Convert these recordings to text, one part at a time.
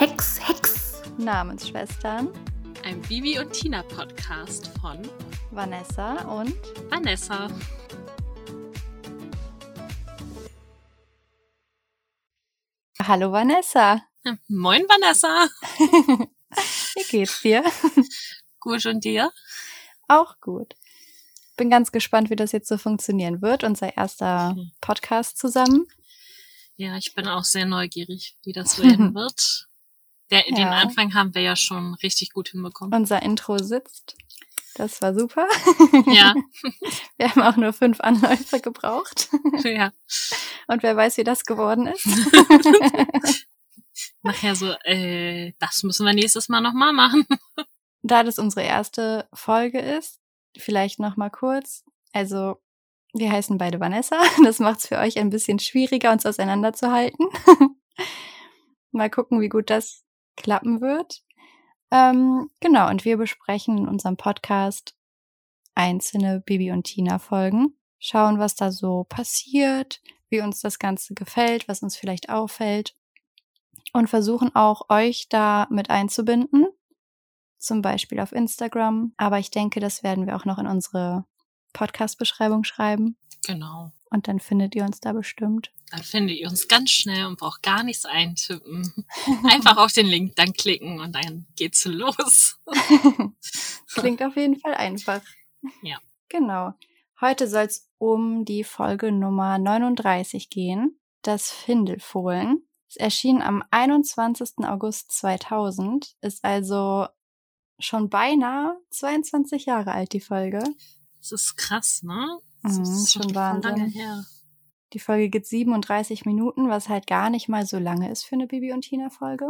Hex, Hex. Namensschwestern. Ein Bibi und Tina Podcast von Vanessa und Vanessa. Hallo Vanessa. Moin Vanessa. Wie geht's dir? Gut und dir? Auch gut. Bin ganz gespannt, wie das jetzt so funktionieren wird, unser erster Podcast zusammen. Ja, ich bin auch sehr neugierig, wie das werden wird. Der, ja. Den Anfang haben wir ja schon richtig gut hinbekommen. Unser Intro sitzt. Das war super. Ja. Wir haben auch nur fünf Anläufe gebraucht. Ja. Und wer weiß, wie das geworden ist. Nachher so, äh, das müssen wir nächstes Mal nochmal machen. Da das unsere erste Folge ist, vielleicht nochmal kurz. Also, wir heißen beide Vanessa. Das macht es für euch ein bisschen schwieriger, uns auseinanderzuhalten. Mal gucken, wie gut das klappen wird. Ähm, genau, und wir besprechen in unserem Podcast einzelne Bibi und Tina Folgen, schauen, was da so passiert, wie uns das Ganze gefällt, was uns vielleicht auffällt und versuchen auch euch da mit einzubinden, zum Beispiel auf Instagram. Aber ich denke, das werden wir auch noch in unsere Podcast-Beschreibung schreiben. Genau. Und dann findet ihr uns da bestimmt. Dann findet ihr uns ganz schnell und braucht gar nichts eintippen. Einfach auf den Link dann klicken und dann geht's los. Klingt auf jeden Fall einfach. Ja. Genau. Heute soll es um die Folge Nummer 39 gehen, das Findelfohlen. Es erschien am 21. August 2000, ist also schon beinahe 22 Jahre alt, die Folge. Das ist krass, ne? Das mhm, ist schon Wahnsinn. Lange her. Die Folge geht 37 Minuten, was halt gar nicht mal so lange ist für eine Bibi und Tina Folge.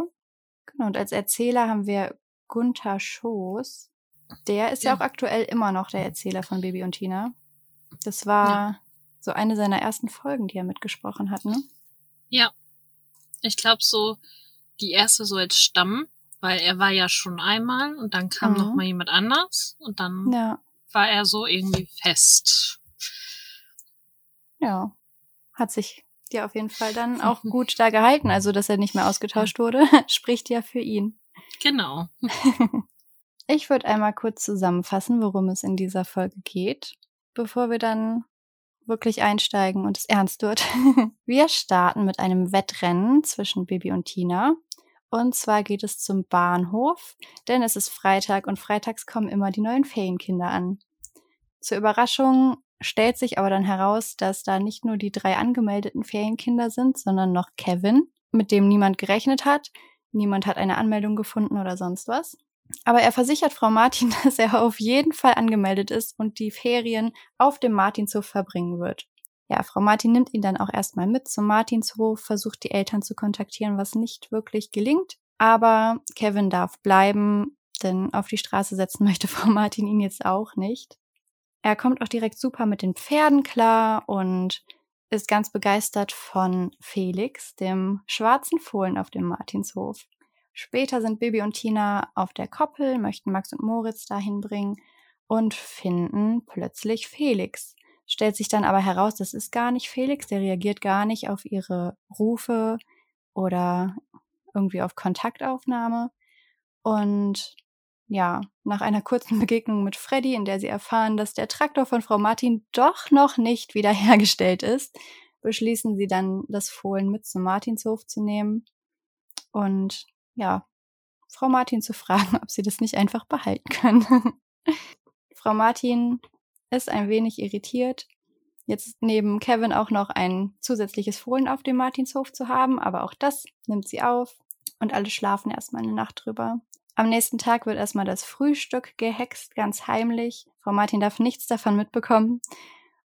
Genau, und als Erzähler haben wir Gunther Schoß. Der ist ja. ja auch aktuell immer noch der Erzähler von Bibi und Tina. Das war ja. so eine seiner ersten Folgen, die er mitgesprochen hat, ne? Ja. Ich glaube so die erste so als Stamm, weil er war ja schon einmal und dann kam mhm. noch mal jemand anders und dann ja. war er so irgendwie fest. Ja hat sich dir auf jeden Fall dann auch gut da gehalten. Also, dass er nicht mehr ausgetauscht wurde, spricht ja für ihn. Genau. Ich würde einmal kurz zusammenfassen, worum es in dieser Folge geht, bevor wir dann wirklich einsteigen und es ernst wird. Wir starten mit einem Wettrennen zwischen Bibi und Tina. Und zwar geht es zum Bahnhof, denn es ist Freitag und freitags kommen immer die neuen Ferienkinder an. Zur Überraschung stellt sich aber dann heraus, dass da nicht nur die drei angemeldeten Ferienkinder sind, sondern noch Kevin, mit dem niemand gerechnet hat. Niemand hat eine Anmeldung gefunden oder sonst was. Aber er versichert Frau Martin, dass er auf jeden Fall angemeldet ist und die Ferien auf dem Martinshof verbringen wird. Ja, Frau Martin nimmt ihn dann auch erstmal mit zum Martinshof, versucht die Eltern zu kontaktieren, was nicht wirklich gelingt. Aber Kevin darf bleiben, denn auf die Straße setzen möchte Frau Martin ihn jetzt auch nicht. Er kommt auch direkt super mit den Pferden klar und ist ganz begeistert von Felix, dem schwarzen Fohlen auf dem Martinshof. Später sind Bibi und Tina auf der Koppel, möchten Max und Moritz dahin bringen und finden plötzlich Felix. Stellt sich dann aber heraus, das ist gar nicht Felix, der reagiert gar nicht auf ihre Rufe oder irgendwie auf Kontaktaufnahme. Und ja, nach einer kurzen Begegnung mit Freddy, in der sie erfahren, dass der Traktor von Frau Martin doch noch nicht wiederhergestellt ist, beschließen sie dann, das Fohlen mit zum Martinshof zu nehmen und ja, Frau Martin zu fragen, ob sie das nicht einfach behalten können. Frau Martin ist ein wenig irritiert, jetzt neben Kevin auch noch ein zusätzliches Fohlen auf dem Martinshof zu haben, aber auch das nimmt sie auf und alle schlafen erstmal eine Nacht drüber. Am nächsten Tag wird erstmal das Frühstück gehext, ganz heimlich. Frau Martin darf nichts davon mitbekommen.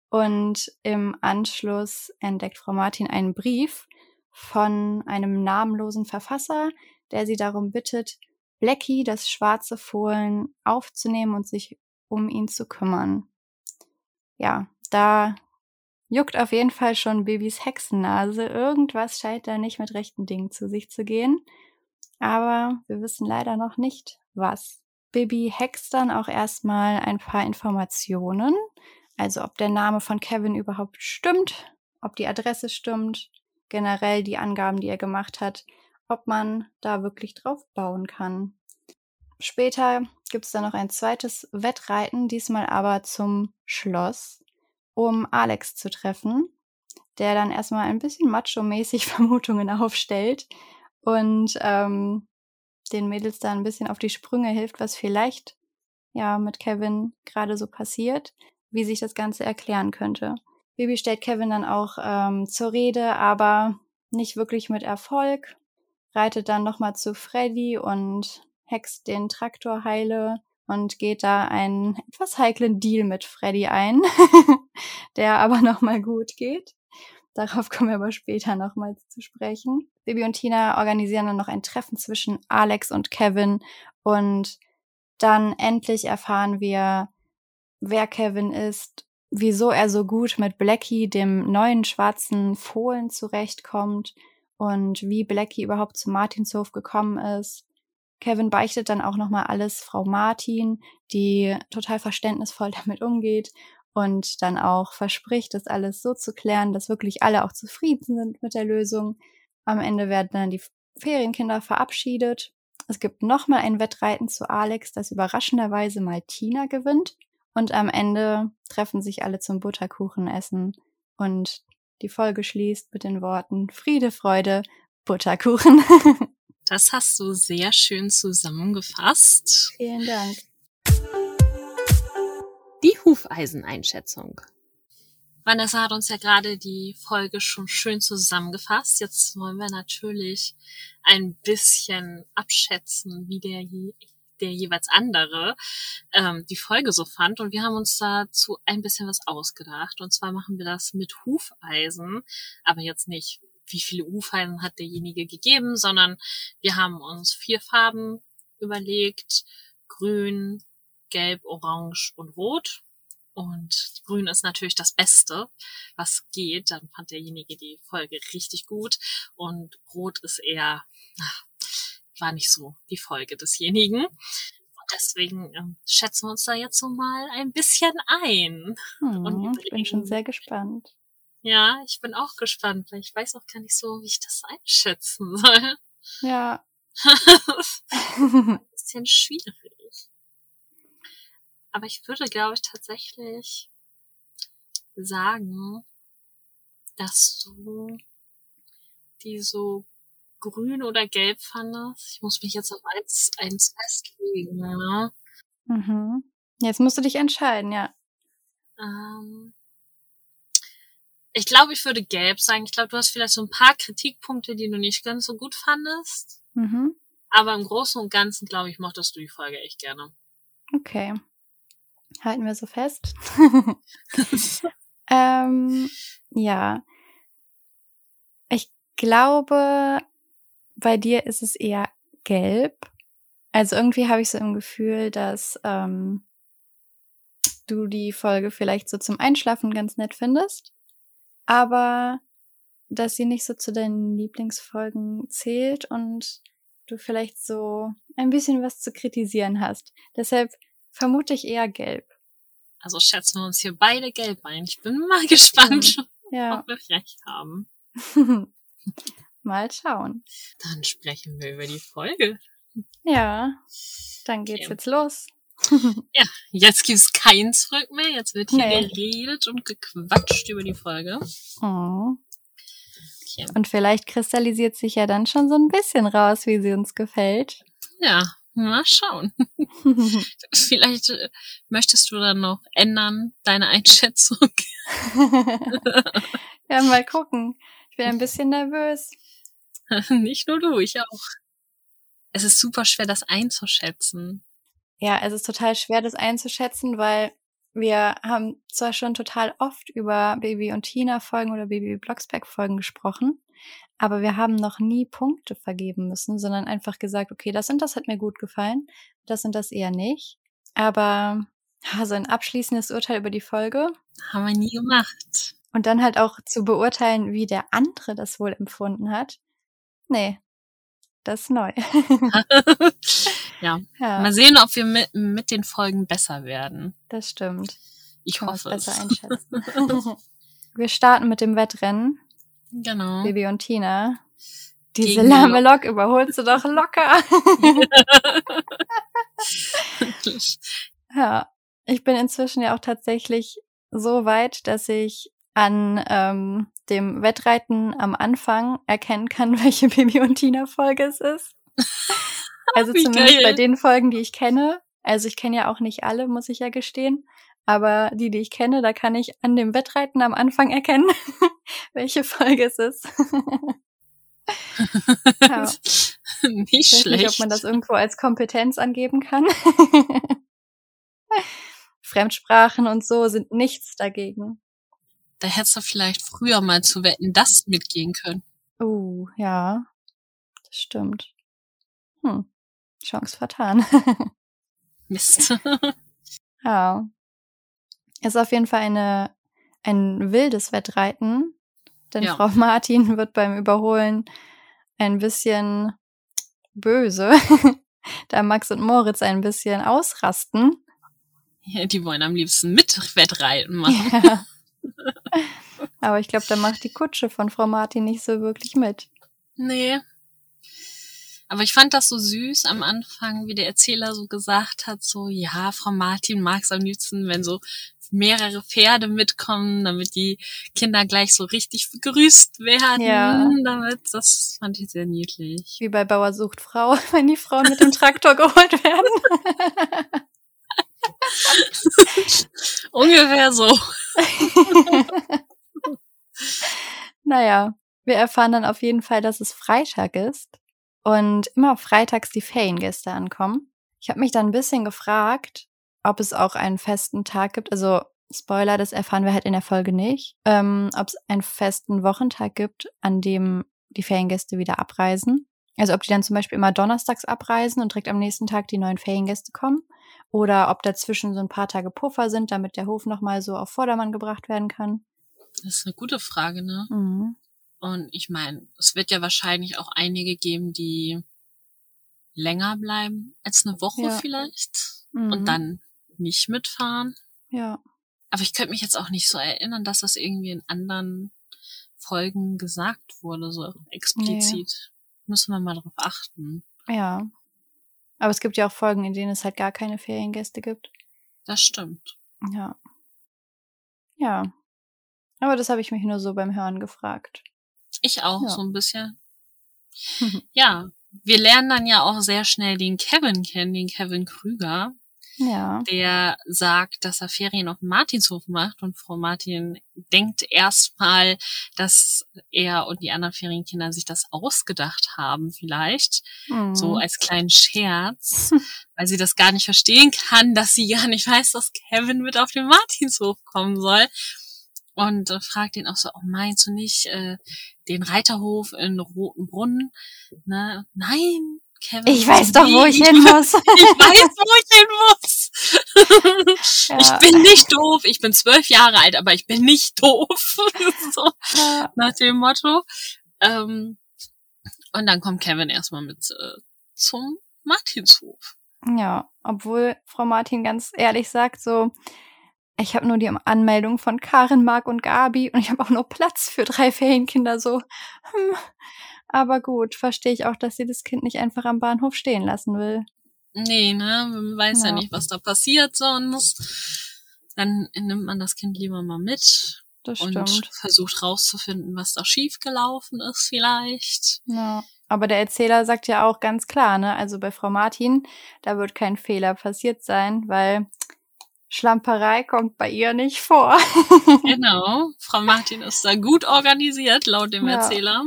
Und im Anschluss entdeckt Frau Martin einen Brief von einem namenlosen Verfasser, der sie darum bittet, Blackie, das schwarze Fohlen, aufzunehmen und sich um ihn zu kümmern. Ja, da juckt auf jeden Fall schon Babys Hexennase. Irgendwas scheint da nicht mit rechten Dingen zu sich zu gehen aber wir wissen leider noch nicht, was. Bibi hext dann auch erstmal ein paar Informationen, also ob der Name von Kevin überhaupt stimmt, ob die Adresse stimmt, generell die Angaben, die er gemacht hat, ob man da wirklich drauf bauen kann. Später gibt es dann noch ein zweites Wettreiten, diesmal aber zum Schloss, um Alex zu treffen, der dann erstmal ein bisschen macho-mäßig Vermutungen aufstellt und ähm, den Mädels da ein bisschen auf die Sprünge hilft, was vielleicht ja mit Kevin gerade so passiert, wie sich das Ganze erklären könnte. Bibi stellt Kevin dann auch ähm, zur Rede, aber nicht wirklich mit Erfolg. Reitet dann nochmal zu Freddy und hext den Traktor heile und geht da einen etwas heiklen Deal mit Freddy ein, der aber nochmal gut geht. Darauf kommen wir aber später nochmal zu sprechen. Bibi und Tina organisieren dann noch ein Treffen zwischen Alex und Kevin und dann endlich erfahren wir, wer Kevin ist, wieso er so gut mit Blackie, dem neuen schwarzen Fohlen, zurechtkommt und wie Blackie überhaupt zu Martinshof gekommen ist. Kevin beichtet dann auch nochmal alles Frau Martin, die total verständnisvoll damit umgeht und dann auch verspricht, das alles so zu klären, dass wirklich alle auch zufrieden sind mit der Lösung. Am Ende werden dann die Ferienkinder verabschiedet. Es gibt nochmal ein Wettreiten zu Alex, das überraschenderweise mal Tina gewinnt. Und am Ende treffen sich alle zum Butterkuchenessen und die Folge schließt mit den Worten Friede, Freude, Butterkuchen. das hast du sehr schön zusammengefasst. Vielen Dank. Die Hufeiseneinschätzung. Vanessa hat uns ja gerade die Folge schon schön zusammengefasst. Jetzt wollen wir natürlich ein bisschen abschätzen, wie der, der jeweils andere ähm, die Folge so fand. Und wir haben uns dazu ein bisschen was ausgedacht. Und zwar machen wir das mit Hufeisen, aber jetzt nicht, wie viele Hufeisen hat derjenige gegeben, sondern wir haben uns vier Farben überlegt. Grün, Gelb, Orange und Rot. Und Grün ist natürlich das Beste, was geht. Dann fand derjenige die Folge richtig gut. Und Rot ist eher, ach, war nicht so die Folge desjenigen. Und deswegen ähm, schätzen wir uns da jetzt so mal ein bisschen ein. Hm, ich bin schon sehr gespannt. Ja, ich bin auch gespannt, weil ich weiß auch gar nicht so, wie ich das einschätzen soll. Ja. ein bisschen schwierig. Aber ich würde, glaube ich, tatsächlich sagen, dass du die so grün oder gelb fandest. Ich muss mich jetzt auf eins, eins festlegen, ne? Mhm. Jetzt musst du dich entscheiden, ja. Ähm, ich glaube, ich würde gelb sagen. Ich glaube, du hast vielleicht so ein paar Kritikpunkte, die du nicht ganz so gut fandest. Mhm. Aber im Großen und Ganzen, glaube ich, mochtest du die Folge echt gerne. Okay. Halten wir so fest. ähm, ja. Ich glaube, bei dir ist es eher gelb. Also irgendwie habe ich so im Gefühl, dass ähm, du die Folge vielleicht so zum Einschlafen ganz nett findest, aber dass sie nicht so zu deinen Lieblingsfolgen zählt und du vielleicht so ein bisschen was zu kritisieren hast. Deshalb vermute ich eher gelb. Also schätzen wir uns hier beide gelb ein. Ich bin mal gespannt, ja. ob wir recht haben. mal schauen. Dann sprechen wir über die Folge. Ja, dann geht's okay. jetzt los. ja, jetzt gibt's kein Zurück mehr. Jetzt wird hier nee. geredet und gequatscht über die Folge. Oh. Okay. Und vielleicht kristallisiert sich ja dann schon so ein bisschen raus, wie sie uns gefällt. Ja, Mal schauen. Vielleicht äh, möchtest du dann noch ändern, deine Einschätzung. ja, mal gucken. Ich bin ein bisschen nervös. Nicht nur du, ich auch. Es ist super schwer, das einzuschätzen. Ja, es ist total schwer, das einzuschätzen, weil wir haben zwar schon total oft über Baby und Tina Folgen oder Baby Blocksberg Folgen gesprochen, aber wir haben noch nie Punkte vergeben müssen, sondern einfach gesagt, okay, das und das hat mir gut gefallen, das und das eher nicht. Aber so ein abschließendes Urteil über die Folge. Haben wir nie gemacht. Und dann halt auch zu beurteilen, wie der andere das wohl empfunden hat. Nee, das ist neu. ja. ja. Mal sehen, ob wir mit, mit den Folgen besser werden. Das stimmt. Ich Kann hoffe es. Besser einschätzen. wir starten mit dem Wettrennen. Genau. Bibi und Tina. Diese Gegen lahme Lok überholst du doch locker. ja, ich bin inzwischen ja auch tatsächlich so weit, dass ich an ähm, dem Wettreiten am Anfang erkennen kann, welche Bibi und Tina Folge es ist. Also Wie zumindest geil. bei den Folgen, die ich kenne. Also ich kenne ja auch nicht alle, muss ich ja gestehen. Aber die, die ich kenne, da kann ich an dem Wettreiten am Anfang erkennen, welche Folge es ist. ja. Nicht Ich weiß schlecht. nicht, ob man das irgendwo als Kompetenz angeben kann. Fremdsprachen und so sind nichts dagegen. da hättest du vielleicht früher mal zu wetten, das mitgehen können. Uh, ja. Das stimmt. Hm. Chance vertan. Mist. ja. Ist auf jeden Fall eine, ein wildes Wettreiten. Denn Ja. Frau Martin wird beim Überholen ein bisschen böse. da Max und Moritz ein bisschen ausrasten. Ja, die wollen am liebsten mit Wettreiten machen. Ja. Aber ich glaube, da macht die Kutsche von Frau Martin nicht so wirklich mit. Nee. Aber ich fand das so süß am Anfang, wie der Erzähler so gesagt hat, so, ja, Frau Martin mag es am liebsten, wenn so mehrere Pferde mitkommen, damit die Kinder gleich so richtig begrüßt werden. Ja. Damit, das fand ich sehr niedlich. Wie bei Bauer sucht Frau, wenn die Frauen mit dem Traktor geholt werden. Ungefähr so. naja, wir erfahren dann auf jeden Fall, dass es Freitag ist und immer freitags die Feriengäste ankommen. Ich habe mich dann ein bisschen gefragt, ob es auch einen festen Tag gibt. Also Spoiler, das erfahren wir halt in der Folge nicht. Ähm, ob es einen festen Wochentag gibt, an dem die Feriengäste wieder abreisen. Also ob die dann zum Beispiel immer donnerstags abreisen und direkt am nächsten Tag die neuen Feriengäste kommen. Oder ob dazwischen so ein paar Tage Puffer sind, damit der Hof nochmal so auf Vordermann gebracht werden kann. Das ist eine gute Frage, ne? Mhm. Und ich meine, es wird ja wahrscheinlich auch einige geben, die länger bleiben als eine Woche Ja. vielleicht Mhm. und dann nicht mitfahren. Ja. Aber ich könnte mich jetzt auch nicht so erinnern, dass das irgendwie in anderen Folgen gesagt wurde, so explizit. Müssen wir mal drauf achten. Ja. Aber es gibt ja auch Folgen, in denen es halt gar keine Feriengäste gibt. Das stimmt. Ja. Ja. Aber das habe ich mich nur so beim Hören gefragt. Ich auch, Ja. so ein bisschen. Ja, wir lernen dann ja auch sehr schnell den Kevin kennen, den Kevin Krüger, ja. der sagt, dass er Ferien auf Martinshof macht und Frau Martin denkt erstmal, dass er und die anderen Ferienkinder sich das ausgedacht haben vielleicht, Mhm. so als kleinen Scherz, weil sie das gar nicht verstehen kann, dass sie gar nicht weiß, dass Kevin mit auf den Martinshof kommen soll. Und äh, fragt ihn auch so, oh, meinst du nicht äh, den Reiterhof in Rotenbrunn? Ne? Nein, Kevin. ich weiß doch, wo ich hin muss. Ich weiß, wo ich hin muss. Ja. Ich bin nicht doof. Ich bin zwölf Jahre alt, aber ich bin nicht doof. so, Ja. nach dem Motto. Ähm, und dann kommt Kevin erstmal mit äh, zum Martinshof. Ja, obwohl Frau Martin ganz ehrlich sagt, so, ich habe nur die Anmeldung von Karin, Marc und Gabi und ich habe auch nur Platz für drei Ferienkinder, so. Hm. Aber gut, verstehe ich auch, dass sie das Kind nicht einfach am Bahnhof stehen lassen will. Nee, ne, man weiß ja. Ja. nicht, was da passiert sonst. Dann nimmt man das Kind lieber mal mit Das und stimmt. versucht rauszufinden, was da schiefgelaufen ist vielleicht. Ja. Aber der Erzähler sagt ja auch ganz klar, ne, also bei Frau Martin, da wird kein Fehler passiert sein, weil Schlamperei kommt bei ihr nicht vor. Genau. Frau Martin ist da gut organisiert, laut dem Ja. Erzähler.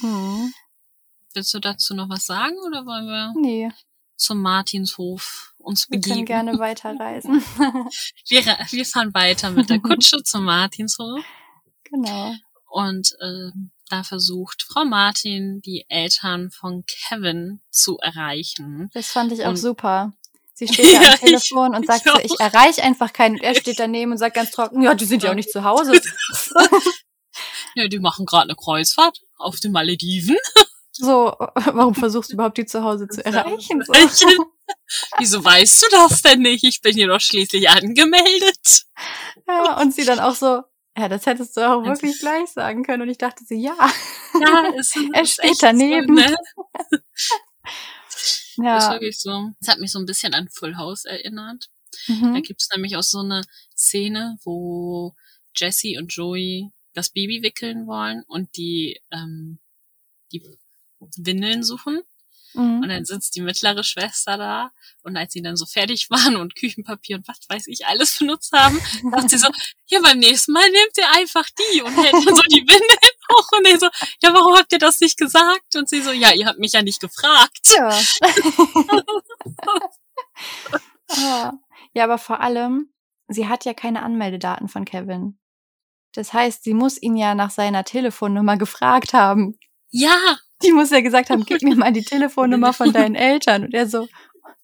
hm. Willst du dazu noch was sagen oder wollen wir Nee, zum Martinshof uns wir können begeben? gerne weiterreisen. Wir, wir fahren weiter mit der Kutsche zum Martinshof genau. und äh, da versucht Frau Martin die Eltern von Kevin zu erreichen. Das fand ich auch Und- super. Sie steht ja Ja, am Telefon und sagt ich so, ich erreiche einfach keinen. Und er steht daneben und sagt ganz trocken, ja, die sind ja auch nicht zu Hause. Ja, die machen gerade eine Kreuzfahrt auf den Malediven. So, warum versuchst du überhaupt die zu Hause zu erreichen? So. Wieso weißt du das denn nicht? Ich bin hier doch schließlich angemeldet. Ja, und sie dann auch so, Ja, das hättest du auch wirklich gleich sagen können. Und ich dachte so, ja. Ja, es, er steht daneben. So, ne? Das ist Ja. wirklich so. Es hat mich so ein bisschen an Full House erinnert. Da Mhm. gibt's nämlich auch so eine Szene, wo Jesse und Joey das Baby wickeln wollen und die, ähm, die Windeln suchen. Und Mhm. dann sitzt die mittlere Schwester da und als sie dann so fertig waren und Küchenpapier und was weiß ich alles benutzt haben, sagt sie so, ja, beim nächsten Mal nehmt ihr einfach die und hält dann so die Windeln hoch und er so, ja, warum habt ihr das nicht gesagt? Und sie so, ja, ihr habt mich ja nicht gefragt. Ja. Ah. ja, aber vor allem, sie hat ja keine Anmeldedaten von Kevin. Das heißt, sie muss ihn ja nach seiner Telefonnummer gefragt haben. Ja, Die muss ja gesagt haben, gib mir mal die Telefonnummer von deinen Eltern. Und er so,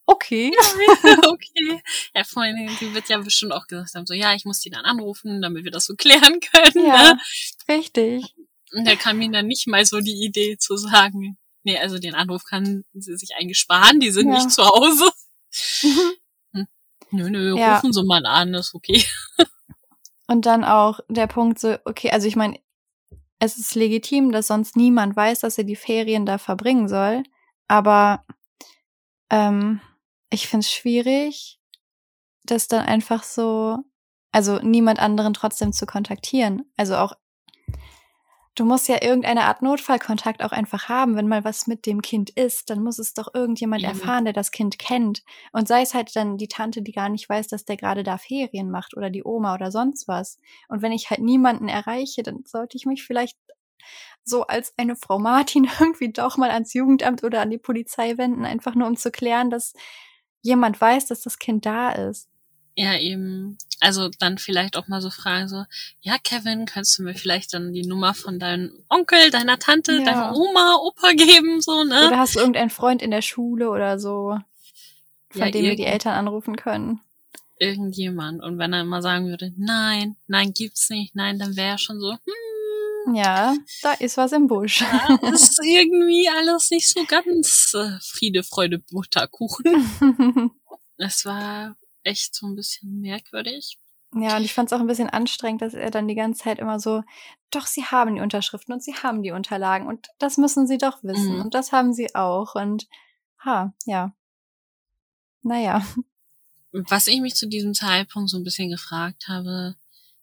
okay. okay. Ja, vor sie wird ja bestimmt auch gesagt haben, so, ja, ich muss die dann anrufen, damit wir das so klären können. Ja, Ne? richtig. Und da kam ihnen dann nicht mal so die Idee zu sagen, nee, also den Anruf kann sie sich eigentlich sparen, die sind Ja. nicht zu Hause. Nö, nö, Ja. rufen Sie mal an, ist okay. Und dann auch der Punkt so, okay, also ich meine, es ist legitim, dass sonst niemand weiß, dass er die Ferien da verbringen soll. Aber ähm, ich finde es schwierig, das dann einfach so, also niemand anderen trotzdem zu kontaktieren. Also auch, du musst ja irgendeine Art Notfallkontakt auch einfach haben. Wenn mal was mit dem Kind ist, dann muss es doch irgendjemand Eben. erfahren, der das Kind kennt. Und sei es halt dann die Tante, die gar nicht weiß, dass der gerade da Ferien macht oder die Oma oder sonst was. Und wenn ich halt niemanden erreiche, dann sollte ich mich vielleicht so als eine Frau Martin irgendwie doch mal ans Jugendamt oder an die Polizei wenden, einfach nur um zu klären, dass jemand weiß, dass das Kind da ist. Ja, eben. Also dann vielleicht auch mal so fragen, so, ja, Kevin, kannst du mir vielleicht dann die Nummer von deinem Onkel, deiner Tante, Ja. deiner Oma, Opa geben, so, ne? Oder hast du irgendeinen Freund in der Schule oder so, von Ja, dem wir die Eltern anrufen können? Irgendjemand. Und wenn er immer sagen würde, nein, nein, gibt's nicht, nein, dann wäre er schon so, hm, Ja, da ist was im Busch. ja, ist irgendwie alles nicht so ganz äh, Friede, Freude, Butterkuchen. Es war echt so ein bisschen merkwürdig. Ja, und ich fand es auch ein bisschen anstrengend, dass er dann die ganze Zeit immer so, doch, sie haben die Unterschriften und sie haben die Unterlagen und das müssen sie doch wissen Mhm. und das haben sie auch und ha, ja. Naja. Was ich mich zu diesem Zeitpunkt so ein bisschen gefragt habe,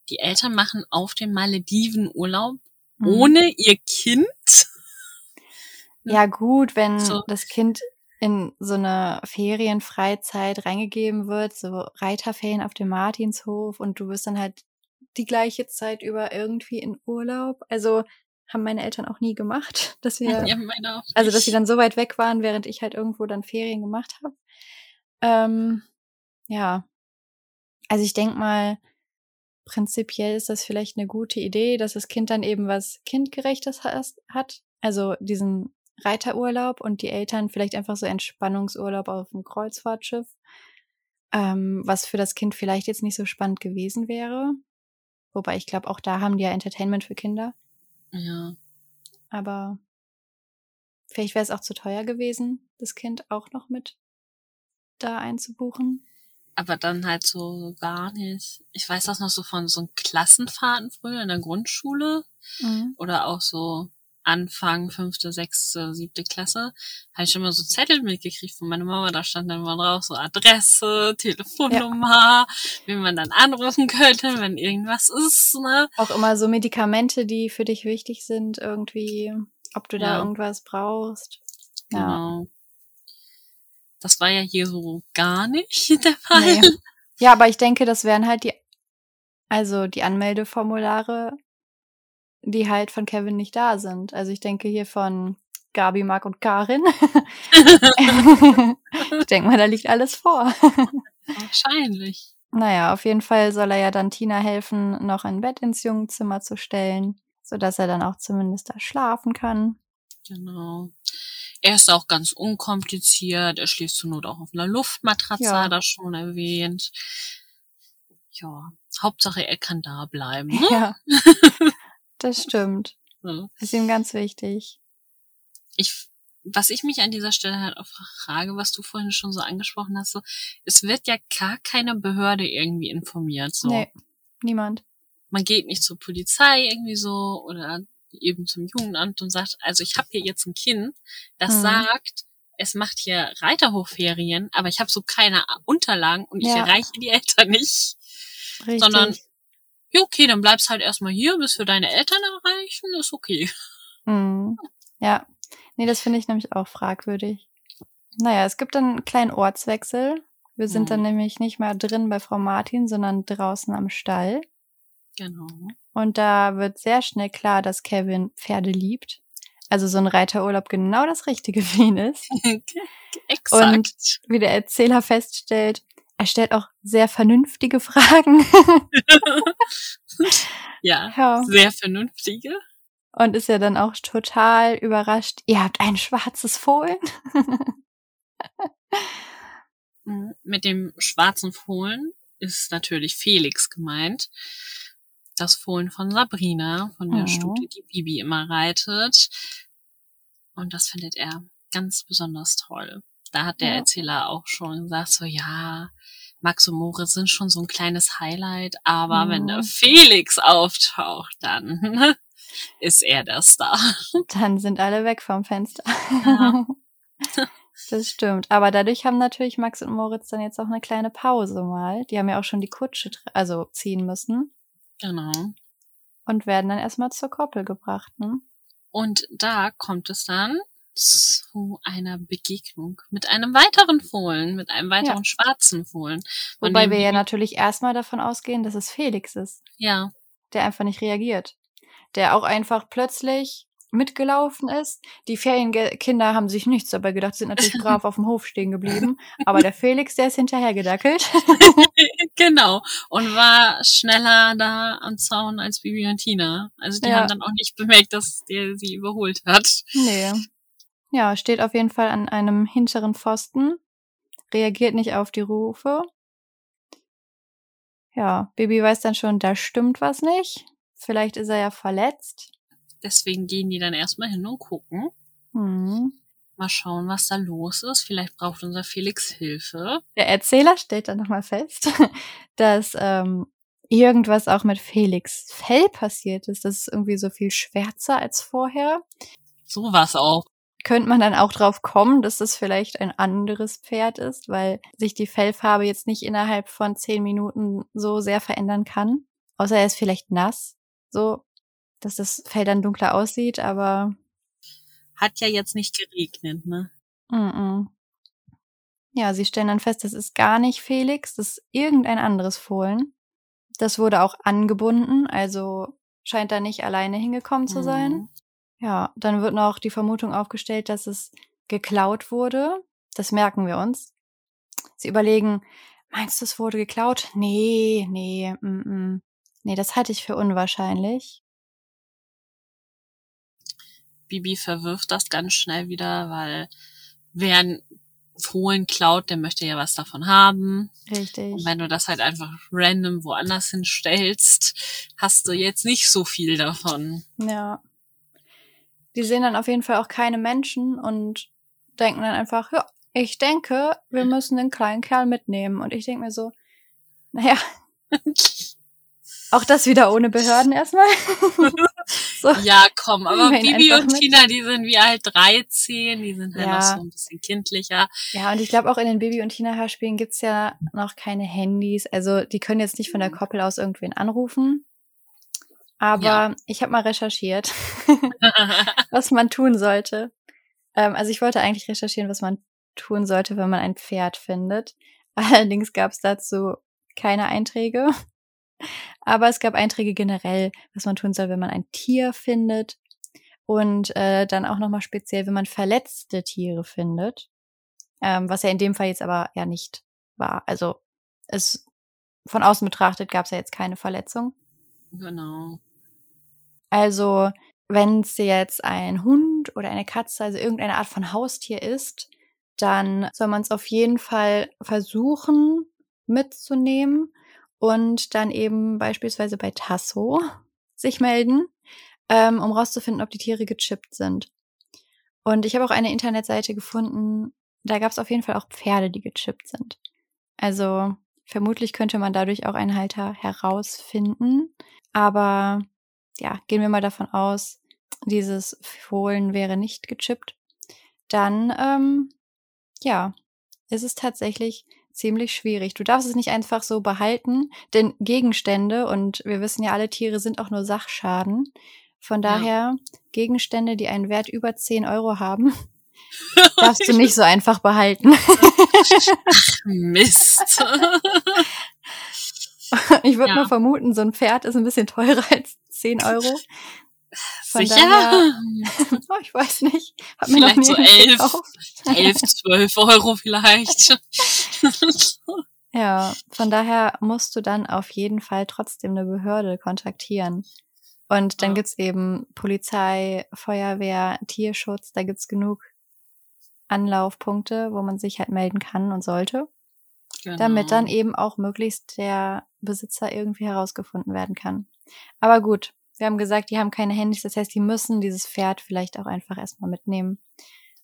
die Eltern machen auf den Malediven Urlaub Mhm. ohne ihr Kind. Ja, gut, wenn So. das Kind in so eine Ferienfreizeit reingegeben wird, so Reiterferien auf dem Martinshof und du bist dann halt die gleiche Zeit über irgendwie in Urlaub. Also haben meine Eltern auch nie gemacht, dass wir Ja, Also, dass sie dann so weit weg waren, während ich halt irgendwo dann Ferien gemacht habe. Ähm, ja. Also ich denk mal, prinzipiell ist das vielleicht eine gute Idee, dass das Kind dann eben was Kindgerechtes hat. Also diesen Reiterurlaub und die Eltern vielleicht einfach so Entspannungsurlaub auf dem Kreuzfahrtschiff. Ähm, was für das Kind vielleicht jetzt nicht so spannend gewesen wäre. Wobei ich glaube, auch da haben die ja Entertainment für Kinder. Ja. Aber vielleicht wäre es auch zu teuer gewesen, das Kind auch noch mit da einzubuchen. Aber dann halt so gar nicht. Ich weiß das noch so von so Klassenfahrten früher in der Grundschule Mhm. oder auch so Anfang fünfte, sechste, siebte Klasse, habe ich mal so Zettel mitgekriegt von meiner Mama. Da stand dann mal drauf so Adresse, Telefonnummer, wie man dann anrufen könnte, wenn irgendwas ist. Ne? Auch immer so Medikamente, die für dich wichtig sind, irgendwie, ob du da Ja. irgendwas brauchst. Ja. Genau. Das war ja hier so gar nicht der Fall. Nee. Ja, aber ich denke, das wären halt die, also die Anmeldeformulare, die halt von Kevin nicht da sind. Also ich denke hier von Gabi, Marc und Karin. ich denke mal, da liegt alles vor. Wahrscheinlich. Naja, auf jeden Fall soll er ja dann Tina helfen, noch ein Bett ins Jungenzimmer zu stellen, sodass er dann auch zumindest da schlafen kann. Genau. Er ist auch ganz unkompliziert. Er schläft zur Not auch auf einer Luftmatratze, Ja. hat er schon erwähnt. Ja, Hauptsache er kann da bleiben. Ne? Ja, das stimmt. Ja. Ist ihm ganz wichtig. Ich, was ich mich an dieser Stelle halt auch frage, was du vorhin schon so angesprochen hast, so, es wird ja gar keine Behörde irgendwie informiert. So. Nee, niemand. man geht nicht zur Polizei irgendwie so oder eben zum Jugendamt und sagt, also ich habe hier jetzt ein Kind, das mhm. sagt, es macht hier Reiterhochferien, aber ich habe so keine Unterlagen und ich ja. erreiche die Eltern nicht. Richtig. Sondern, ja, okay, dann bleibst halt erstmal hier, bis wir deine Eltern erreichen, ist okay. Mhm. Ja, nee, das finde ich nämlich auch fragwürdig. Naja, es gibt dann einen kleinen Ortswechsel. Wir sind mhm. dann nämlich nicht mehr drin bei Frau Martin, sondern draußen am Stall. Genau. Und da wird sehr schnell klar, dass Kevin Pferde liebt. Also so ein Reiterurlaub genau das Richtige für ihn ist. Exakt. Und wie der Erzähler feststellt, er stellt auch sehr vernünftige Fragen. ja, ja, sehr vernünftige. Und ist ja dann auch total überrascht. Ihr habt ein schwarzes Fohlen? Mhm. Mit dem schwarzen Fohlen ist natürlich Felix gemeint. Das Fohlen von Sabrina, von der oh. Stute, die Bibi immer reitet. Und das findet er ganz besonders toll. Da hat der ja. Erzähler auch schon gesagt, so ja, Max und Moritz sind schon so ein kleines Highlight, aber mhm. wenn der Felix auftaucht, dann ist er der Star. Dann sind alle weg vom Fenster. Ja. Das stimmt. Aber dadurch haben natürlich Max und Moritz dann jetzt auch eine kleine Pause mal. Die haben ja auch schon die Kutsche, also ziehen müssen. Genau. Und werden dann erstmal zur Koppel gebracht, ne? Und da kommt es dann zu einer Begegnung mit einem weiteren Fohlen, mit einem weiteren ja. schwarzen Fohlen. Wobei wir ja natürlich erstmal davon ausgehen, dass es Felix ist. Ja. Der einfach nicht reagiert. Der auch einfach plötzlich mitgelaufen ist. Die Ferienkinder haben sich nichts dabei gedacht, sind natürlich brav auf dem Hof stehen geblieben. Aber der Felix, der ist hinterhergedackelt. genau. Und war schneller da am Zaun als Bibi und Tina. Also die ja. haben dann auch nicht bemerkt, dass der sie überholt hat. Nee. Ja, steht auf jeden Fall an einem hinteren Pfosten, reagiert nicht auf die Rufe. Ja, Bibi weiß dann schon, da stimmt was nicht. Vielleicht ist er ja verletzt. Deswegen gehen die dann erstmal hin und gucken. Mhm. Mal schauen, was da los ist. Vielleicht braucht unser Felix Hilfe. Der Erzähler stellt dann nochmal fest, dass ähm, irgendwas auch mit Felix Fell passiert ist. Das ist irgendwie so viel schwärzer als vorher. So was auch. Könnte man dann auch drauf kommen, dass das vielleicht ein anderes Pferd ist, weil sich die Fellfarbe jetzt nicht innerhalb von zehn Minuten so sehr verändern kann. Außer er ist vielleicht nass. So, dass das Fell dann dunkler aussieht, aber. Hat ja jetzt nicht geregnet, ne? Mm, -mm. Ja, sie stellen dann fest, das ist gar nicht Felix, das ist irgendein anderes Fohlen. Das wurde auch angebunden, also scheint da nicht alleine hingekommen zu sein. Mhm. Ja, dann wird noch die Vermutung aufgestellt, dass es geklaut wurde. Das merken wir uns. Sie überlegen, meinst du, es wurde geklaut? Nee, nee, mm, mm. nee, das halte ich für unwahrscheinlich. Bibi verwirft das ganz schnell wieder, weil wer ein Fohlen klaut, der möchte ja was davon haben. Richtig. Und wenn du das halt einfach random woanders hinstellst, hast du jetzt nicht so viel davon. Ja. Die sehen dann auf jeden Fall auch keine Menschen und denken dann einfach, ja, ich denke, wir müssen den kleinen Kerl mitnehmen. Und ich denke mir so, naja, auch das wieder ohne Behörden erstmal. so. Ja, komm, aber Bibi und mit. Tina, die sind wie alt 13, die sind halt ja. noch so ein bisschen kindlicher. Ja, und ich glaube auch in den Bibi und Tina Hörspielen gibt's ja noch keine Handys. Also die können jetzt nicht von der Koppel aus irgendwen anrufen. Aber ja. ich habe mal recherchiert, was man tun sollte. Ähm, also ich wollte eigentlich recherchieren, was man tun sollte, wenn man ein Pferd findet. Allerdings gab es dazu keine Einträge. Aber es gab Einträge generell, was man tun soll, wenn man ein Tier findet. Und äh, dann auch nochmal speziell, wenn man verletzte Tiere findet. Ähm, was ja in dem Fall jetzt aber ja nicht war. Also es von außen betrachtet gab es ja jetzt keine Verletzung. Genau. Also wenn es jetzt ein Hund oder eine Katze, also irgendeine Art von Haustier ist, dann soll man es auf jeden Fall versuchen mitzunehmen und dann eben beispielsweise bei Tasso sich melden, ähm, um rauszufinden, ob die Tiere gechippt sind. Und ich habe auch eine Internetseite gefunden, da gab es auf jeden Fall auch Pferde, die gechippt sind. Also Vermutlich könnte man dadurch auch einen Halter herausfinden. Aber ja, gehen wir mal davon aus, dieses Fohlen wäre nicht gechippt. Dann, ähm, ja, ist es tatsächlich ziemlich schwierig. Du darfst es nicht einfach so behalten, denn Gegenstände, und wir wissen ja, alle Tiere sind auch nur Sachschaden. Von daher, ja. Gegenstände, die einen Wert über 10 Euro haben, darfst du nicht so einfach behalten. Mist. ich würde ja. mal vermuten, so ein Pferd ist ein bisschen teurer als 10 Euro. Von Sicher? Daher, oh, ich weiß nicht. Hab mir vielleicht noch so elf, elf, zwölf Euro vielleicht. ja, von daher musst du dann auf jeden Fall trotzdem eine Behörde kontaktieren. Und dann ja. gibt's eben Polizei, Feuerwehr, Tierschutz, da gibt's genug Anlaufpunkte, wo man sich halt melden kann und sollte. Genau. Damit dann eben auch möglichst der Besitzer irgendwie herausgefunden werden kann. Aber gut, wir haben gesagt, die haben keine Handys, das heißt, die müssen dieses Pferd vielleicht auch einfach erstmal mitnehmen.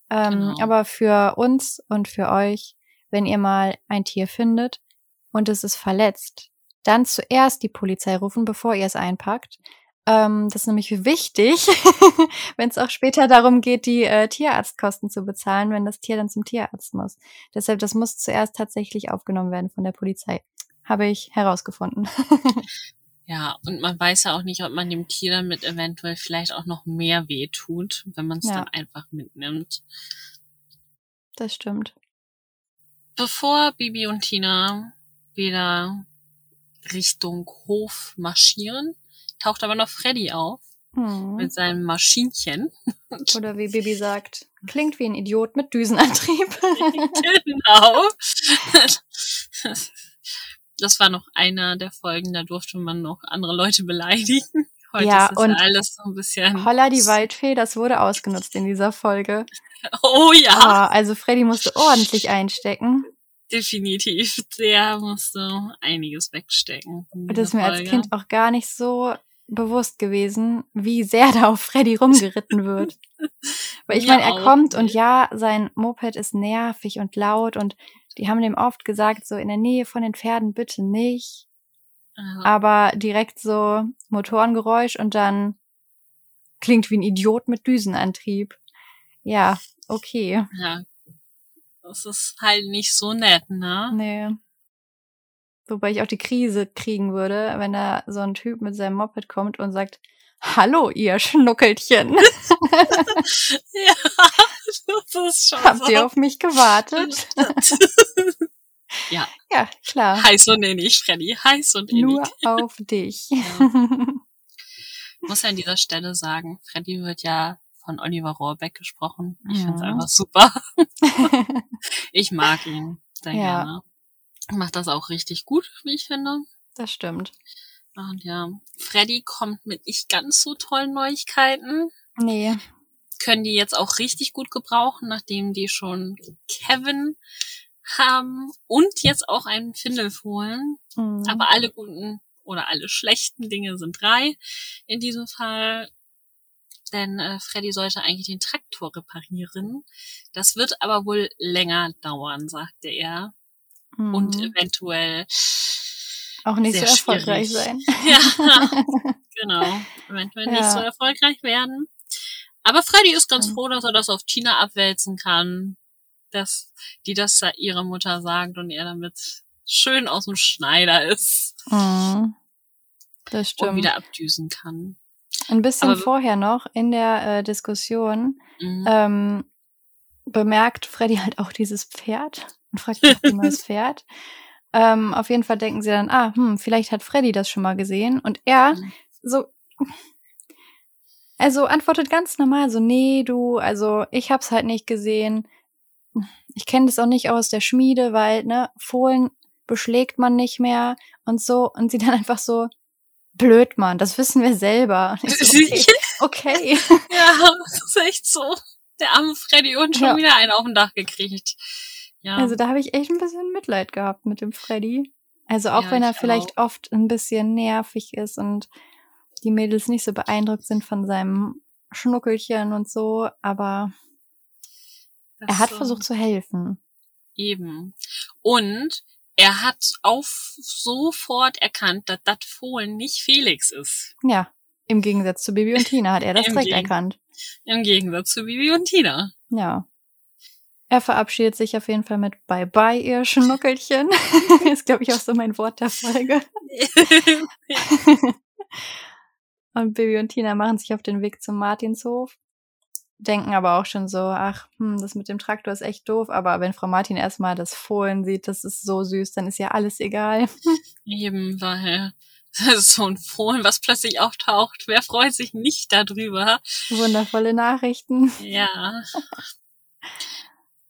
Ähm, genau. Aber für uns und für euch, wenn ihr mal ein Tier findet und es ist verletzt, dann zuerst die Polizei rufen, bevor ihr es einpackt. Ähm, das ist nämlich wichtig, wenn es auch später darum geht, die äh, Tierarztkosten zu bezahlen, wenn das Tier dann zum Tierarzt muss. Deshalb, das muss zuerst tatsächlich aufgenommen werden von der Polizei. Habe ich herausgefunden. Ja, und man weiß ja auch nicht, ob man dem Tier damit eventuell vielleicht auch noch mehr weh tut, wenn man es ja. dann einfach mitnimmt. Das stimmt. Bevor Bibi und Tina wieder Richtung Hof marschieren, taucht aber noch Freddy auf mhm. mit seinem Maschinchen. Oder wie Bibi sagt, klingt wie ein Idiot mit Düsenantrieb. genau. Das war noch einer der Folgen, da durfte man noch andere Leute beleidigen. Heute ja, ist und ja alles so ein bisschen. Holla die Waldfee, das wurde ausgenutzt in dieser Folge. Oh ja. Oh, also Freddy musste ordentlich einstecken. Definitiv. Der musste einiges wegstecken. Das ist mir Folge. als Kind auch gar nicht so bewusst gewesen, wie sehr da auf Freddy rumgeritten wird. Weil ich meine, er kommt und ja, sein Moped ist nervig und laut und die haben dem oft gesagt, so in der Nähe von den Pferden bitte nicht. Aha. Aber direkt so Motorengeräusch und dann klingt wie ein Idiot mit Düsenantrieb. Ja, okay. Ja. Das ist halt nicht so nett, ne? Nee. Wobei ich auch die Krise kriegen würde, wenn da so ein Typ mit seinem Moped kommt und sagt, Hallo, ihr Schnuckelchen. ja, das ist schon Habt so. ihr auf mich gewartet? ja. Ja, klar. Heiß und innig, Freddy. Heiß und innig. Nur auf dich. Ja. Muss ja an dieser Stelle sagen, Freddy wird ja von Oliver Rohrbeck gesprochen. Ich ja. finde es einfach super. ich mag ihn sehr ja. gerne. Macht das auch richtig gut, wie ich finde. Das stimmt. Und ja, Freddy kommt mit nicht ganz so tollen Neuigkeiten. Nee. Können die jetzt auch richtig gut gebrauchen, nachdem die schon Kevin haben und jetzt auch einen Findel holen. Mhm. Aber alle guten oder alle schlechten Dinge sind drei in diesem Fall. Denn äh, Freddy sollte eigentlich den Traktor reparieren. Das wird aber wohl länger dauern, sagte er. Mhm. Und eventuell auch nicht so erfolgreich sein. Ja, genau. Eventuell ja. nicht so erfolgreich werden. Aber Freddy ist ganz froh, dass er das auf Tina abwälzen kann. Dass die das da ihrer Mutter sagt und er damit schön aus dem Schneider ist. Mhm. Das stimmt. Und wieder abdüsen kann. Ein bisschen Aber, vorher noch in der äh, Diskussion mhm. ähm, bemerkt Freddy halt auch dieses Pferd und fragt nach dem neues Pferd. Ähm, auf jeden Fall denken sie dann, ah, hm, vielleicht hat Freddy das schon mal gesehen. Und er so, also antwortet ganz normal so, nee, du, also ich hab's halt nicht gesehen. Ich kenne das auch nicht aus der Schmiede, weil, ne, Fohlen beschlägt man nicht mehr und so. Und sie dann einfach so, blöd, Mann, das wissen wir selber. So, okay. okay. ja, das ist echt so. Der arme Freddy und schon ja. wieder einen auf dem Dach gekriegt. Ja. Also da habe ich echt ein bisschen Mitleid gehabt mit dem Freddy. Also auch ja, wenn er vielleicht auch. oft ein bisschen nervig ist und die Mädels nicht so beeindruckt sind von seinem Schnuckelchen und so, aber das er hat so versucht zu helfen. Eben. Und er hat auf sofort erkannt, dass das Fohlen nicht Felix ist. Ja, im Gegensatz zu Bibi und Tina hat er das direkt erkannt. Im Gegensatz zu Bibi und Tina. Ja. Er verabschiedet sich auf jeden Fall mit Bye bye, ihr Schnuckelchen. ist, glaube ich, auch so mein Wort der Folge. Und Bibi und Tina machen sich auf den Weg zum Martinshof. Denken aber auch schon so, ach, hm, das mit dem Traktor ist echt doof. Aber wenn Frau Martin erstmal das Fohlen sieht, das ist so süß, dann ist ja alles egal. Eben, weil das ist so ein Fohlen, was plötzlich auftaucht. Wer freut sich nicht darüber? Wundervolle Nachrichten. Ja.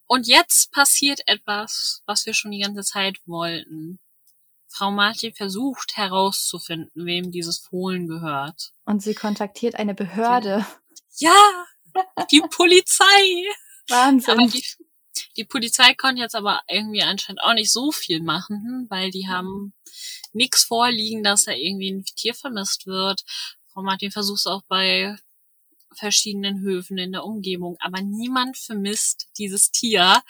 Und jetzt passiert etwas, was wir schon die ganze Zeit wollten. Frau Martin versucht herauszufinden, wem dieses Fohlen gehört. Und sie kontaktiert eine Behörde. Ja, die Polizei. Wahnsinn. Die, die Polizei konnte jetzt aber irgendwie anscheinend auch nicht so viel machen, weil die haben nichts vorliegen, dass da irgendwie ein Tier vermisst wird. Frau Martin versucht es auch bei verschiedenen Höfen in der Umgebung, aber niemand vermisst dieses Tier.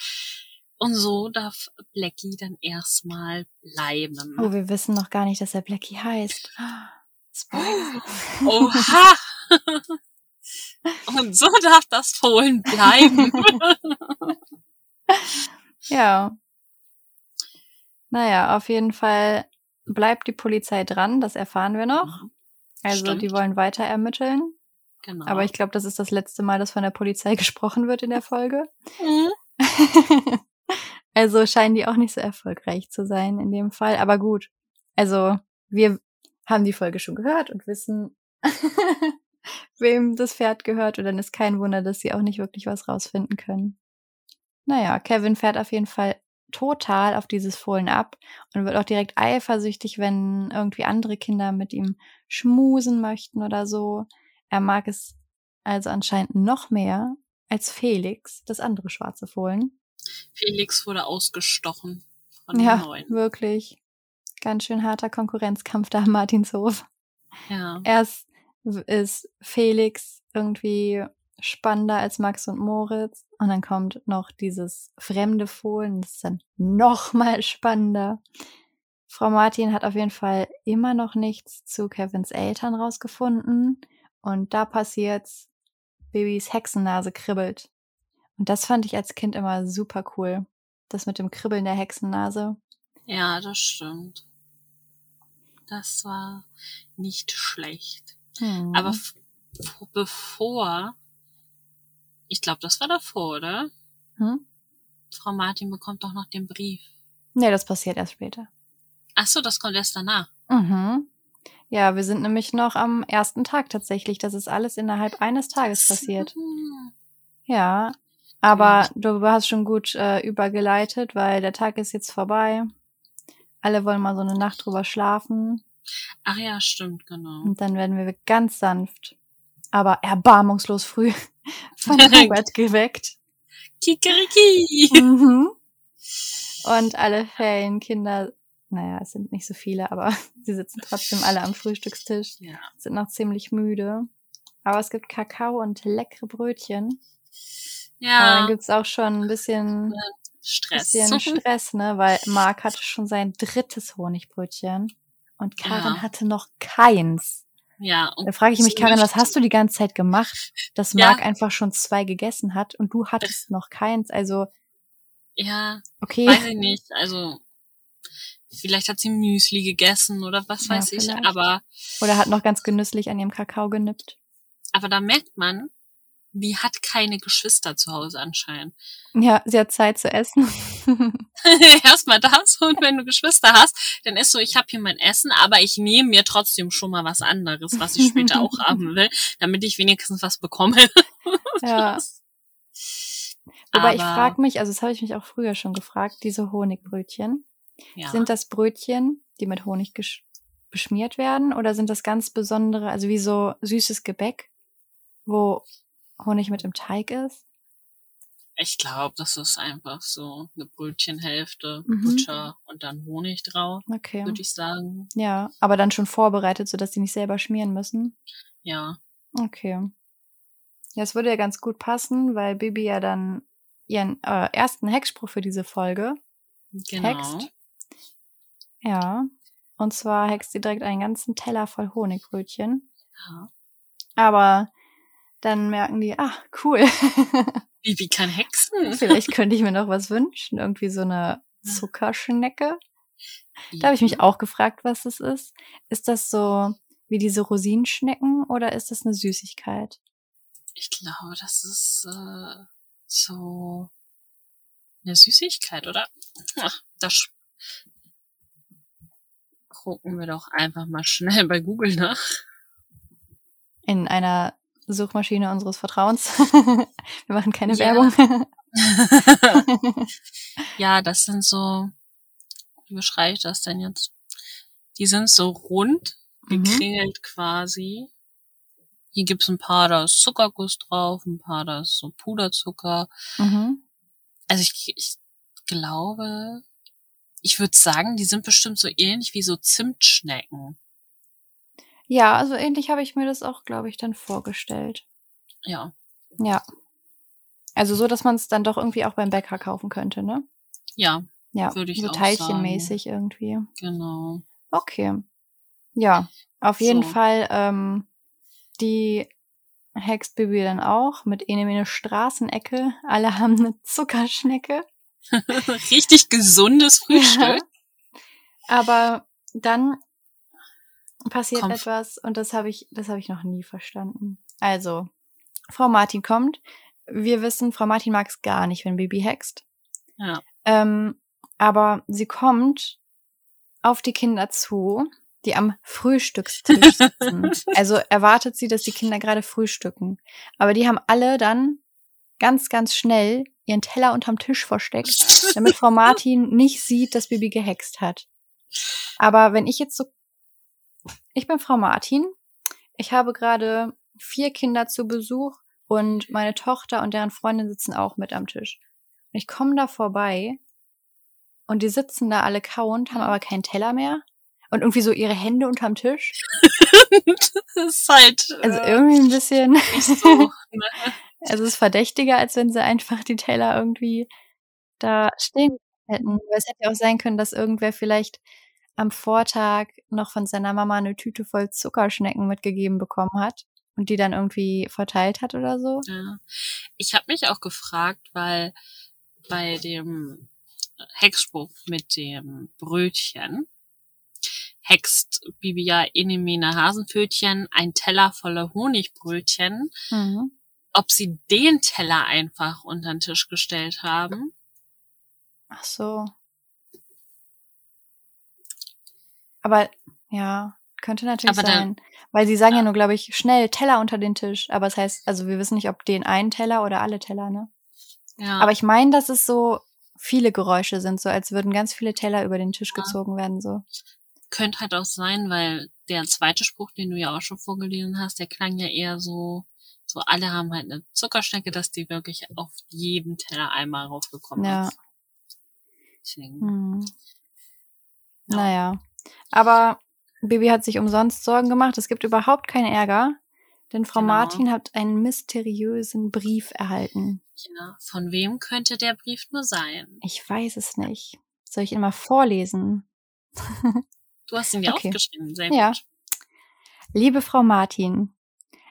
Und so darf Blackie dann erstmal bleiben. oh, wir wissen noch gar nicht, dass er Blackie heißt. Spoiler. Oha! Und so darf das Fohlen bleiben. Ja. Naja, auf jeden Fall bleibt die Polizei dran, das erfahren wir noch. Also Stimmt. die wollen weiter ermitteln. Genau. Aber ich glaube, das ist das letzte Mal, dass von der Polizei gesprochen wird in der Folge. Mhm. also scheinen die auch nicht so erfolgreich zu sein in dem Fall. Aber gut. Also wir haben die Folge schon gehört und wissen, wem das Pferd gehört. Und dann ist kein Wunder, dass sie auch nicht wirklich was rausfinden können. Naja, Kevin fährt auf jeden Fall total auf dieses Fohlen ab und wird auch direkt eifersüchtig, wenn irgendwie andere Kinder mit ihm schmusen möchten oder so. Er mag es also anscheinend noch mehr als Felix, das andere schwarze Fohlen. Felix wurde ausgestochen von Ja, den Neuen. wirklich. Ganz schön harter Konkurrenzkampf da am Martinshof. Ja. Erst ist Felix irgendwie spannender als Max und Moritz und dann kommt noch dieses fremde Fohlen, das ist dann noch mal spannender. Frau Martin hat auf jeden Fall immer noch nichts zu Kevins Eltern rausgefunden und da passiert's, Babys Hexennase kribbelt. Und das fand ich als Kind immer super cool. Das mit dem Kribbeln der Hexennase. ja, das stimmt. Das war nicht schlecht. Hm. Aber bevor, ich glaube, das war davor, oder? Hm? Frau Martin bekommt doch noch den Brief. Nee, das passiert erst später. Ach so, das kommt erst danach. Mhm. Ja, wir sind nämlich noch am ersten Tag tatsächlich. Das ist alles innerhalb eines Tages passiert. Ja. Aber du hast schon gut äh, übergeleitet, weil der Tag ist jetzt vorbei. Alle wollen mal so eine Nacht drüber schlafen. Ach ja, stimmt, genau. Und dann werden wir ganz sanft, aber erbarmungslos früh von Hubert geweckt. Kikeriki! Mhm. Und alle Ferienkinder, naja, es sind nicht so viele, aber sie sitzen trotzdem alle am Frühstückstisch, Ja. sind noch ziemlich müde. Aber es gibt Kakao und leckere Brötchen. Aber dann Ja, gibt's auch schon ein bisschen, Stress. bisschen Stress, ne? Weil Marc hatte schon sein drittes Honigbrötchen und Karin Ja. hatte noch keins. Ja, und Da frage ich mich, Karin, was hast du die ganze Zeit gemacht, dass Ja. Marc einfach schon zwei gegessen hat und du hattest noch keins? Also, Ja, okay. weiß ich nicht. Also, vielleicht hat sie Müsli gegessen oder was Ja, weiß ich. vielleicht. Aber, Oder hat noch ganz genüsslich an ihrem Kakao genippt. aber da merkt man, die hat keine Geschwister zu Hause anscheinend. Ja, sie hat Zeit zu essen. Erstmal das und wenn du Geschwister hast, dann ist so, ich habe hier mein Essen, aber ich nehme mir trotzdem schon mal was anderes, was ich später auch haben will, damit ich wenigstens was bekomme. ja. Wobei ich Aber, frage mich, also das habe ich mich auch früher schon gefragt, diese Honigbrötchen. Ja. Sind das Brötchen, die mit Honig beschmiert werden? Oder sind das ganz besondere, also wie so süßes Gebäck, wo Honig mit im Teig ist? Ich glaube, das ist einfach so eine Brötchenhälfte, Mhm. Butter und dann Honig drauf, Okay. würde ich sagen. Ja, aber dann schon vorbereitet, sodass sie nicht selber schmieren müssen. Ja. Okay. Ja, es würde ja ganz gut passen, weil Bibi ja dann ihren äh, ersten Hexspruch für diese Folge Genau. hext. Ja. Und zwar hext sie direkt einen ganzen Teller voll Honigbrötchen. Ja. Aber dann merken die, ah, cool. Bibi kann hexen. Vielleicht könnte ich mir noch was wünschen. Irgendwie so eine Zuckerschnecke. Da habe ich mich auch gefragt, was das ist. Ist das so wie diese Rosinenschnecken oder ist das eine Süßigkeit? Ich glaube, das ist äh, so eine Süßigkeit, oder? Ach, das gucken wir doch einfach mal schnell bei Google nach. In einer Suchmaschine unseres Vertrauens. wir machen keine Ja. Werbung. ja, das sind so, wie beschreibe ich das denn jetzt? Die sind so rund, Mhm. gekringelt quasi. Hier gibt's ein paar, da ist Zuckerguss drauf, ein paar, da ist so Puderzucker. mhm. Also ich, ich glaube, ich würde sagen, die sind bestimmt so ähnlich wie so Zimtschnecken. Ja, also ähnlich habe ich mir das auch, glaube ich, dann vorgestellt. Ja, Ja. Also so, dass man es dann doch irgendwie auch beim Bäcker kaufen könnte, ne? ja, Ja, Würde ich so auch teilchenmäßig irgendwie. genau. Okay. Ja, auf jeden So. Fall, ähm, die hext Bibi dann auch mit eine Straßenecke. Alle haben eine Zuckerschnecke. Richtig gesundes Frühstück. Aber dann passiert Komm. etwas und das habe ich, das habe ich noch nie verstanden. Also, Frau Martin kommt. Wir wissen, Frau Martin mag es gar nicht, wenn Bibi hext. Ja. Ähm, aber sie kommt auf die Kinder zu, die am Frühstückstisch sitzen. also erwartet sie, dass die Kinder gerade frühstücken. Aber die haben alle dann ganz, ganz schnell ihren Teller unterm Tisch versteckt, damit Frau Martin nicht sieht, dass Bibi gehext hat. Aber wenn ich jetzt so, ich bin Frau Martin, ich habe gerade vier Kinder zu Besuch und meine Tochter und deren Freundin sitzen auch mit am Tisch. Und ich komme da vorbei und die sitzen da alle kauend, haben aber keinen Teller mehr und irgendwie so ihre Hände unterm Tisch. das ist halt Also äh, irgendwie ein bisschen, so. ne? Es ist verdächtiger, als wenn sie einfach die Teller irgendwie da stehen hätten. Weil es hätte ja auch sein können, dass irgendwer vielleicht am Vortag noch von seiner Mama eine Tüte voll Zuckerschnecken mitgegeben bekommen hat und die dann irgendwie verteilt hat oder so. Ja. Ich habe mich auch gefragt, weil bei dem Hexspruch mit dem Brötchen hext Bibi ja Enemene Hasenpfötchen ein Teller voller Honigbrötchen, Mhm. Ob sie den Teller einfach unter den Tisch gestellt haben. Ach so. Aber ja, könnte natürlich Aber dann- sein. Weil sie sagen ja. Ja. nur, glaube ich, schnell Teller unter den Tisch. Aber es heißt, also wir wissen nicht, ob den einen Teller oder alle Teller, ne? Ja, Aber ich meine, dass es so viele Geräusche sind, so als würden ganz viele Teller über den Tisch Ja. gezogen werden, so. könnte halt auch sein, weil der zweite Spruch, den du ja auch schon vorgelesen hast, der klang ja eher so, so alle haben halt eine Zuckerschnecke, dass die wirklich auf jeden Teller einmal raufgekommen Ja. ist. Deswegen, Hm. Ja. Naja. Aber Bibi hat sich umsonst Sorgen gemacht. Es gibt überhaupt keinen Ärger, denn Frau Genau. Martin hat einen mysteriösen Brief erhalten. ja, von wem könnte der Brief nur sein? Ich weiß es nicht. Soll ich ihn mal vorlesen? Du hast ihn ja Okay. aufgeschrieben, sehr Ja. gut. Liebe Frau Martin,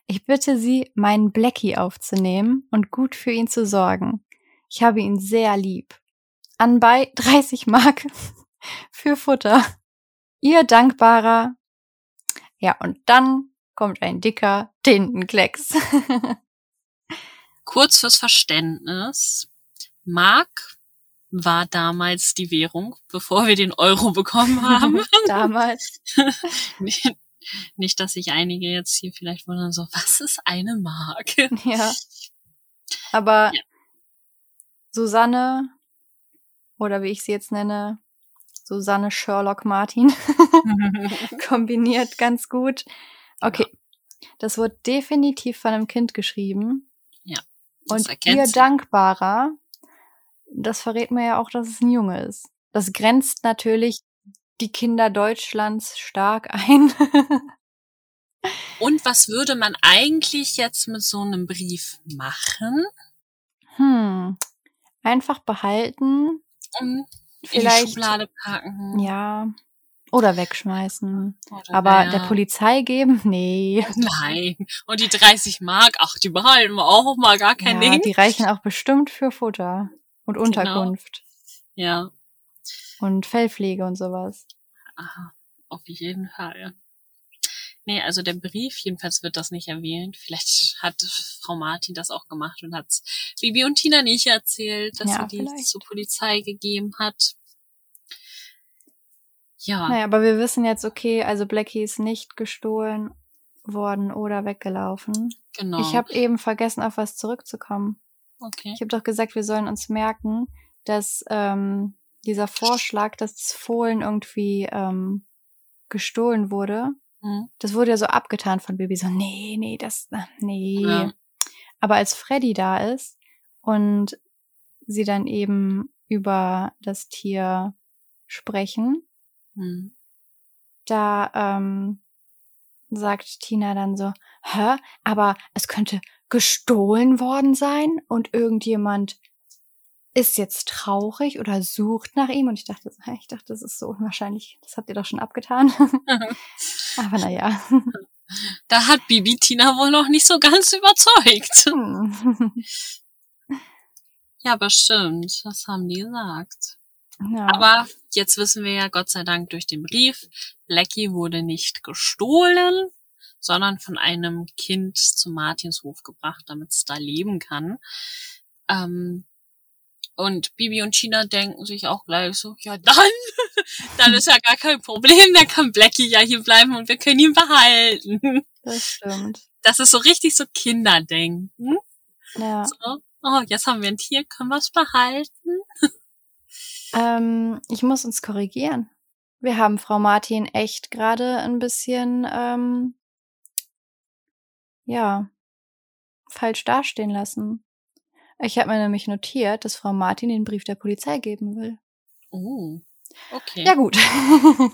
ich bitte Sie, meinen Blackie aufzunehmen und gut für ihn zu sorgen. Ich habe ihn sehr lieb. Anbei 30 Mark für Futter. Ihr dankbarer. Ja, und dann kommt ein dicker Tintenklecks. Kurz fürs Verständnis. Mark war damals die Währung, bevor wir den Euro bekommen haben. Damals. Nicht, dass sich einige jetzt hier vielleicht wundern, so, was ist eine Mark? Ja. Aber Ja. Susanne, oder wie ich sie jetzt nenne, Susanne Sherlock Martin, kombiniert ganz gut. Okay. Das wird definitiv von einem Kind geschrieben. Das Und ihr. Dankbarer, das verrät mir ja auch, dass es ein Junge ist. Das grenzt natürlich die Kinder Deutschlands stark ein. Und was würde man eigentlich jetzt mit so einem Brief machen? hm. Einfach behalten. Um in die Vielleicht, Schublade packen. ja. Oder wegschmeißen. Oder Aber ja. der Polizei geben? Nee. Nein. Und die 30 Mark, ach, die behalten wir auch mal gar kein ja, Ding. die reichen auch bestimmt für Futter und Genau. Unterkunft Ja. Und Fellpflege und sowas. Aha, auf jeden Fall. Nee, also der Brief, jedenfalls wird das nicht erwähnt. Vielleicht hat Frau Martin das auch gemacht und hat's Bibi und Tina nicht erzählt, dass Ja, sie die vielleicht. zur Polizei gegeben hat. Ja, Naja, aber wir wissen jetzt, okay, also Blackie ist nicht gestohlen worden oder weggelaufen. genau. Ich habe eben vergessen, auf was zurückzukommen. okay. Ich habe doch gesagt, wir sollen uns merken, dass ähm, dieser Vorschlag, dass das Fohlen irgendwie ähm, gestohlen wurde, Hm. das wurde ja so abgetan von Bibi, so, nee, nee, das, nee. Ja. Aber als Freddy da ist und sie dann eben über das Tier sprechen, Hm. da ähm, sagt Tina dann so, hä, aber es könnte gestohlen worden sein und irgendjemand ist jetzt traurig oder sucht nach ihm und ich dachte, ich dachte, das ist so unwahrscheinlich, das habt ihr doch schon abgetan. aber naja. Da hat Bibi Tina wohl noch nicht so ganz überzeugt. Ja, aber stimmt, das haben die gesagt. ja. Aber jetzt wissen wir ja Gott sei Dank durch den Brief, Blackie wurde nicht gestohlen, sondern von einem Kind zum Martinshof gebracht, damit es da leben kann. Ähm, und Bibi und Tina denken sich auch gleich so, ja dann, dann ist ja gar kein Problem, dann kann Blackie ja hier bleiben und wir können ihn behalten. das stimmt. Das ist so richtig so Kinderdenken. Ja. So, oh, jetzt haben wir ein Tier, können wir es behalten? Ähm, ich muss uns korrigieren. Wir haben Frau Martin echt gerade ein bisschen, ähm, ja, falsch dastehen lassen. Ich habe mir nämlich notiert, dass Frau Martin den Brief der Polizei geben will. Oh, okay. Ja gut.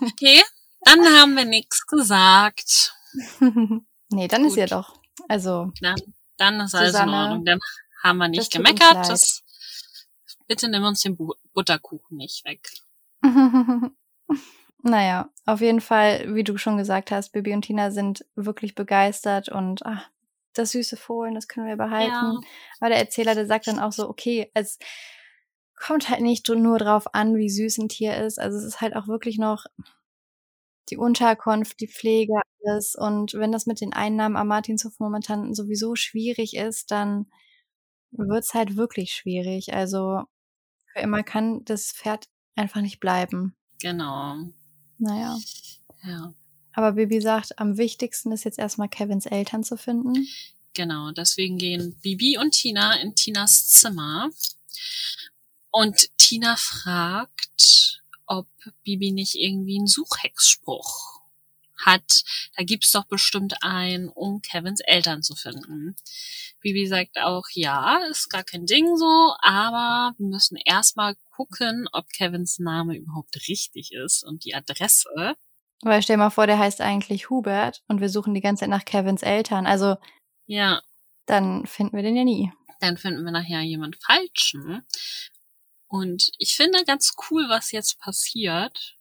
Okay, dann haben wir nichts gesagt. nee, dann ist Gut. ja doch. Also, Dann, dann ist alles in Susanne, Ordnung. Dann haben wir das nicht uns gemeckert. Das, bitte nimm uns den Bu Butterkuchen nicht weg. naja, auf jeden Fall, wie du schon gesagt hast, Bibi und Tina sind wirklich begeistert und ach, das süße Fohlen, das können wir behalten. Ja. Aber der Erzähler, der sagt dann auch so, okay, es kommt halt nicht nur drauf an, wie süß ein Tier ist. Also es ist halt auch wirklich noch die Unterkunft, die Pflege, alles. Und wenn das mit den Einnahmen am Martinshof momentan sowieso schwierig ist, dann wird's halt wirklich schwierig. Also für immer kann das Pferd einfach nicht bleiben. Genau. Naja. Ja, Aber Bibi sagt, am wichtigsten ist jetzt erstmal Kevins Eltern zu finden. genau. Deswegen gehen Bibi und Tina in Tinas Zimmer. Und Tina fragt, ob Bibi nicht irgendwie einen Suchhexspruch hat. Da gibt's doch bestimmt einen, um Kevins Eltern zu finden. Bibi sagt auch, ja, ist gar kein Ding so, aber wir müssen erstmal gucken, ob Kevins Name überhaupt richtig ist und die Adresse. Weil stell mal vor, der heißt eigentlich Hubert und wir suchen die ganze Zeit nach Kevins Eltern. Also Ja, dann finden wir den ja nie. dann finden wir nachher jemand Falschen. Und ich finde ganz cool, was jetzt passiert.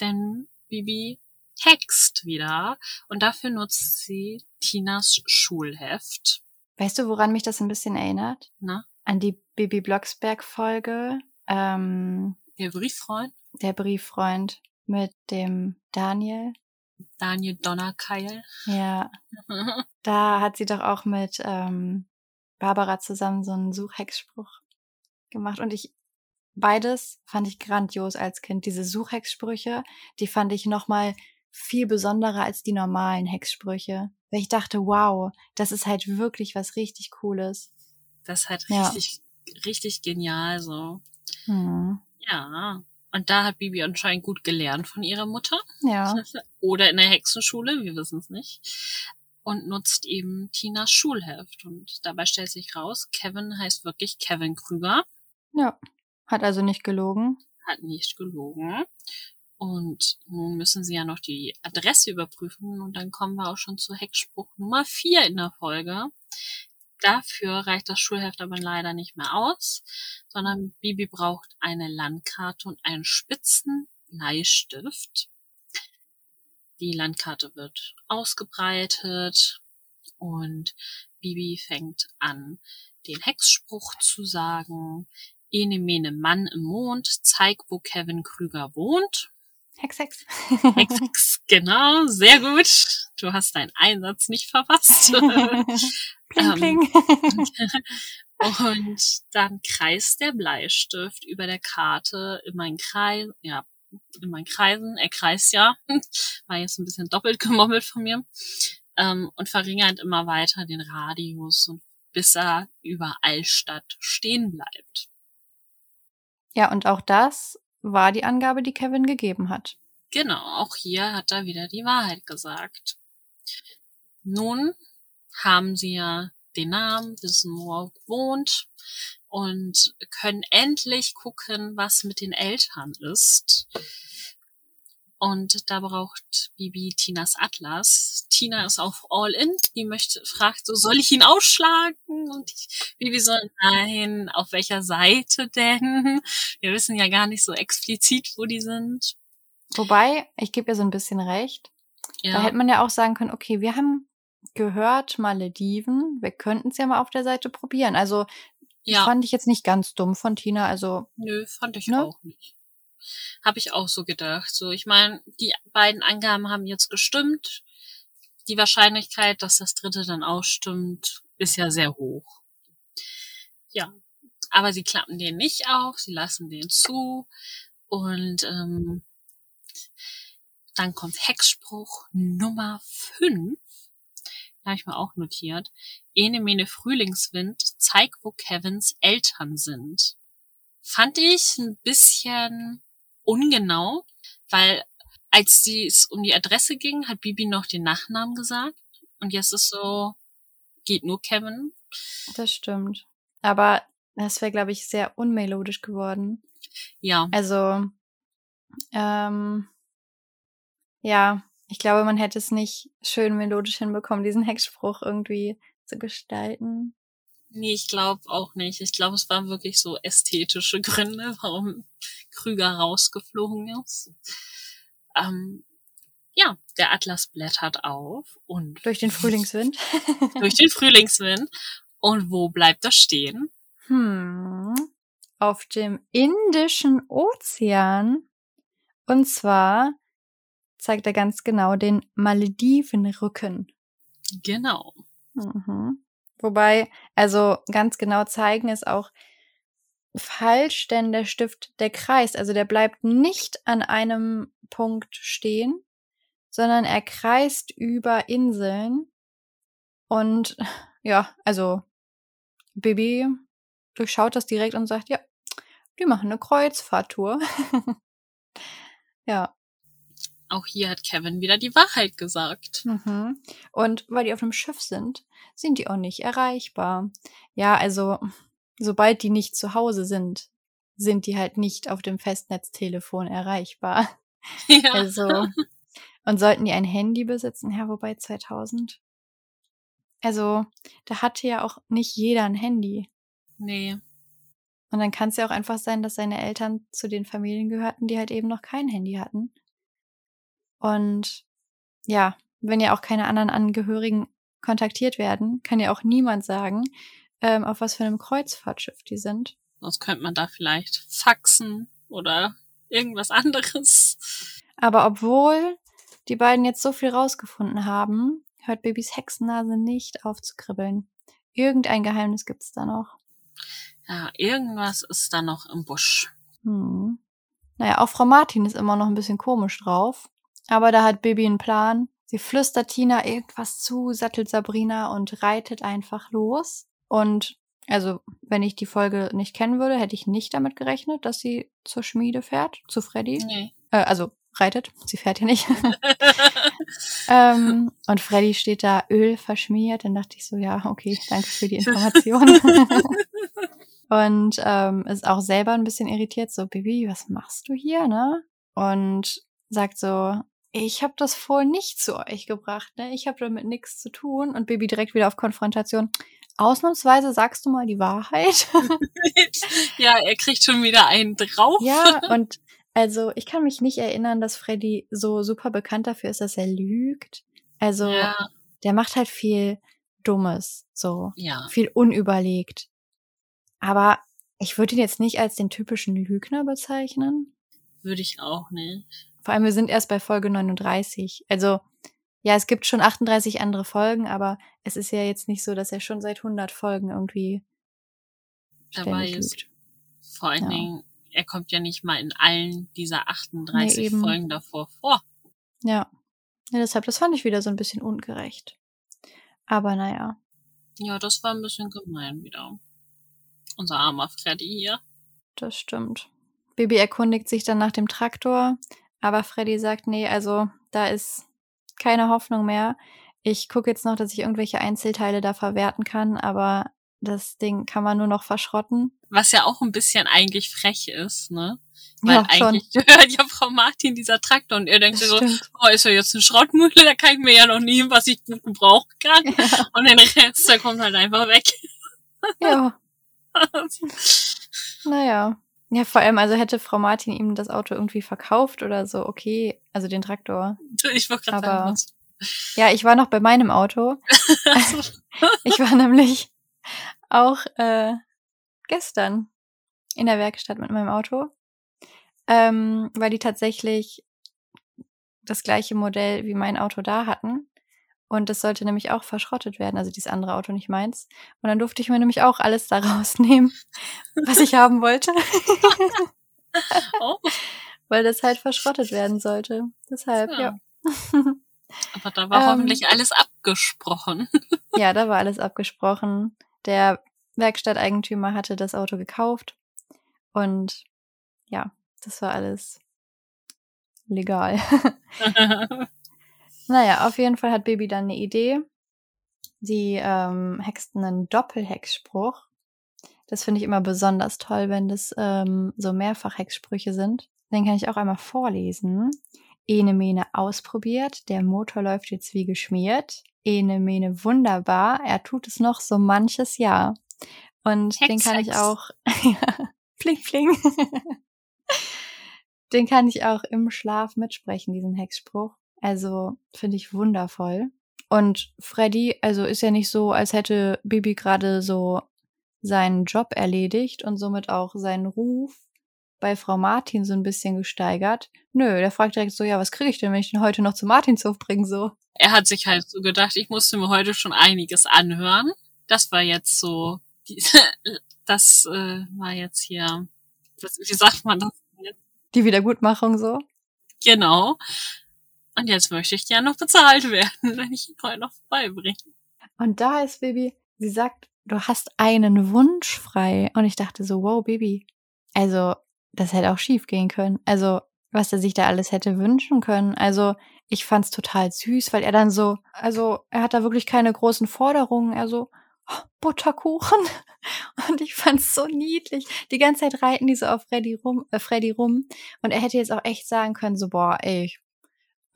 Denn Bibi hext wieder und dafür nutzt sie Tinas Schulheft. Weißt du, woran mich das ein bisschen erinnert? Na, An die Bibi Blocksberg-Folge, ähm, der Brieffreund der Brieffreund mit dem Daniel. Daniel Donnerkeil. Ja, da hat sie doch auch mit ähm, Barbara zusammen so einen Suchhexspruch gemacht. Und ich, beides fand ich grandios als Kind. Diese Suchhexsprüche, die fand ich nochmal viel besonderer als die normalen Hexsprüche. Weil ich dachte, wow, das ist halt wirklich was richtig Cooles. Das ist halt Ja. richtig, richtig genial so. Hm. Ja. Und da hat Bibi anscheinend gut gelernt von ihrer Mutter. Ja, Oder in der Hexenschule, wir wissen es nicht. Und nutzt eben Tinas Schulheft. Und dabei stellt sich raus, Kevin heißt wirklich Kevin Krüger. ja. Hat also nicht gelogen. Hat nicht gelogen. Und nun müssen sie ja noch die Adresse überprüfen. Und dann kommen wir auch schon zu Hexspruch Nummer 4 in der Folge. Dafür reicht das Schulheft aber leider nicht mehr aus, sondern Bibi braucht eine Landkarte und einen spitzen Bleistift. Die Landkarte wird ausgebreitet und Bibi fängt an, den Hexspruch zu sagen. Ene mene Mann im Mond, zeig, wo Kevin Krüger wohnt. Hex, Hex. Hex, Hex, genau, sehr gut. Du hast deinen Einsatz nicht verpasst. pling, pling. und dann kreist der Bleistift über der Karte in meinen Kreis, ja, in meinen Kreisen, er kreist ja, war jetzt ein bisschen doppelt gemommelt von mir, ähm, und verringert immer weiter den Radius bis er über Allstadt stehen bleibt. Ja, und auch das war die Angabe, die Kevin gegeben hat. Genau, auch hier hat er wieder die Wahrheit gesagt. Nun haben sie ja den Namen, wissen, wo er wohnt und können endlich gucken, was mit den Eltern ist. Und da braucht Bibi Tinas Atlas. Tina ist auf All In. Die möchte, fragt so, soll ich ihn ausschlagen? Und ich, Bibi so, nein, auf welcher Seite denn? Wir wissen ja gar nicht so explizit, wo die sind. Wobei, ich gebe ihr so ein bisschen recht. Ja. Da hätte man ja auch sagen können, okay, wir haben gehört Malediven, wir könnten es ja mal auf der Seite probieren. Also ja. fand ich jetzt nicht ganz dumm von Tina. Also nö, fand ich ne? auch nicht. Habe ich auch so gedacht. So, ich meine, die beiden Angaben haben jetzt gestimmt. Die Wahrscheinlichkeit, dass das dritte dann auch stimmt, ist ja sehr hoch. Ja, aber sie klappen den nicht auf, sie lassen den zu und ähm, dann kommt Hexspruch Nummer 5. Da habe ich mir auch notiert. Ene Frühlingswind, zeig, wo Kevins Eltern sind. Fand ich ein bisschen ungenau, weil als es um die Adresse ging, hat Bibi noch den Nachnamen gesagt. Und jetzt ist so, geht nur Kevin. Das stimmt. Aber das wäre, glaube ich, sehr unmelodisch geworden. Ja. Also, ähm, ja, ich glaube, man hätte es nicht schön melodisch hinbekommen, diesen Hexspruch irgendwie zu gestalten. Nee, ich glaube auch nicht. Ich glaube, es waren wirklich so ästhetische Gründe, warum Krüger rausgeflogen ist. Ähm, ja, der Atlas blättert auf und. Durch den Frühlingswind. durch den Frühlingswind. Und wo bleibt das stehen? Hm. Auf dem Indischen Ozean. Und zwar zeigt er ganz genau den Maledivenrücken. Genau. Mhm. Wobei, also ganz genau zeigen ist auch falsch, denn der Stift, der kreist, also der bleibt nicht an einem Punkt stehen, sondern er kreist über Inseln. Und ja, also Bibi durchschaut das direkt und sagt, ja, die machen eine Kreuzfahrttour. ja. Auch hier hat Kevin wieder die Wahrheit gesagt. Mhm. Und weil die auf einem Schiff sind, sind die auch nicht erreichbar. Ja, also sobald die nicht zu Hause sind, sind die halt nicht auf dem Festnetztelefon erreichbar. Ja. Also und sollten die ein Handy besitzen, ja, wobei 2000. Also, da hatte ja auch nicht jeder ein Handy. Nee. Und dann kann es ja auch einfach sein, dass seine Eltern zu den Familien gehörten, die halt eben noch kein Handy hatten. Und ja, wenn ja auch keine anderen Angehörigen kontaktiert werden, kann ja auch niemand sagen, ähm, auf was für einem Kreuzfahrtschiff die sind. Sonst könnte man da vielleicht faxen oder irgendwas anderes. Aber obwohl die beiden jetzt so viel rausgefunden haben, hört Babys Hexennase nicht auf zu kribbeln. Irgendein Geheimnis gibt's da noch. Ja, irgendwas ist da noch im Busch. Hm. Naja, auch Frau Martin ist immer noch ein bisschen komisch drauf. Aber da hat Bibi einen Plan. Sie flüstert Tina irgendwas zu, sattelt Sabrina und reitet einfach los. Und also, wenn ich die Folge nicht kennen würde, hätte ich nicht damit gerechnet, dass sie zur Schmiede fährt, zu Freddy. Nee. Äh, also reitet, sie fährt ja nicht. ähm, und Freddy steht da Öl verschmiert. Dann dachte ich so, ja, okay, danke für die Information. und ähm, ist auch selber ein bisschen irritiert, so, Bibi, was machst du hier, ne? Und sagt so, ich habe das wohl nicht zu euch gebracht, ne? Ich habe damit nichts zu tun. Und Baby direkt wieder auf Konfrontation. Ausnahmsweise sagst du mal die Wahrheit. ja, er kriegt schon wieder einen drauf. Ja, und Also, ich kann mich nicht erinnern, dass Freddy so super bekannt dafür ist, dass er lügt. Also, Ja, der macht halt viel Dummes, so ja. viel unüberlegt. Aber ich würde ihn jetzt nicht als den typischen Lügner bezeichnen. Würde ich auch nicht. Vor allem, wir sind erst bei Folge 39. Also, ja, es gibt schon 38 andere Folgen, aber es ist ja jetzt nicht so, dass er schon seit 100 Folgen irgendwie Dabei ist vor allen Ja. Dingen, er kommt ja nicht mal in allen dieser 38 eben. Folgen davor vor. Ja. ja. Deshalb, das fand ich wieder so ein bisschen ungerecht. Aber naja. Ja, das war ein bisschen gemein wieder. Unser armer Freddy hier. Das stimmt. Baby erkundigt sich dann nach dem Traktor, aber Freddy sagt, nee, also da ist keine Hoffnung mehr. Ich gucke jetzt noch, dass ich irgendwelche Einzelteile da verwerten kann, aber das Ding kann man nur noch verschrotten. Was ja auch ein bisschen eigentlich frech ist, ne? Ja, Weil schon. eigentlich gehört ja Frau Martin dieser Traktor und er denkt so, oh, ist ja jetzt eine Schrottmühle, da kann ich mir ja noch nehmen, was ich gut gebrauchen kann. Ja. Und den Rest, der kommt halt einfach weg. ja, naja. Ja, vor allem, also hätte Frau Martin ihm das Auto irgendwie verkauft oder so, okay, also den Traktor. ich wollte gerade Aber-. Ja, ich war noch bei meinem Auto. Ich war nämlich auch äh, gestern in der Werkstatt mit meinem Auto, ähm, weil die tatsächlich das gleiche Modell wie mein Auto da hatten. Und das sollte nämlich auch verschrottet werden, also dieses andere Auto, nicht meins. Und dann durfte ich mir nämlich auch alles da rausnehmen, was ich haben wollte, oh, weil das halt verschrottet werden sollte. Deshalb, Ja. ja. aber da war Ähm. hoffentlich alles abgesprochen. Ja, da war alles abgesprochen. Der Werkstatteigentümer hatte das Auto gekauft und ja, das war alles legal. Naja, auf jeden Fall hat Baby dann eine Idee. Sie ähm, hext einen Doppelhexspruch. Das finde ich immer besonders toll, wenn das ähm, so Mehrfach-Hexsprüche sind. Den kann ich auch einmal vorlesen. Ene Mene ausprobiert, der Motor läuft jetzt wie geschmiert. Ene Mene wunderbar, er tut es noch so manches Jahr. Und den Hex, kann ich Hex. auch, ja, pling, pling. den kann ich auch im Schlaf mitsprechen, diesen Hexspruch. Also finde ich wundervoll. Und Freddy, also ist ja nicht so, als hätte Bibi gerade so seinen Job erledigt und somit auch seinen Ruf bei Frau Martin so ein bisschen gesteigert. Nö, der fragt direkt so, ja, was kriege ich denn, wenn ich den heute noch zu Martinshof bringe, so. er hat sich halt so gedacht, ich musste mir heute schon einiges anhören. Das war jetzt so, das äh, war jetzt hier, wie sagt man das jetzt? Die Wiedergutmachung so. Genau. Und jetzt möchte ich ja noch bezahlt werden, wenn ich ihn heute noch vorbeibringe. Und da ist Baby, sie sagt, du hast einen Wunsch frei. Und ich dachte so, wow, Baby. Also, das hätte auch schief gehen können. Also, was er sich da alles hätte wünschen können. Also, ich fand's total süß, weil er dann so, also, er hat da wirklich keine großen Forderungen. Er so, "Oh, Butterkuchen. Und ich fand's so niedlich. Die ganze Zeit reiten die so auf Freddy rum, äh, Freddy rum. Und er hätte jetzt auch echt sagen können, so, boah, ey, ich,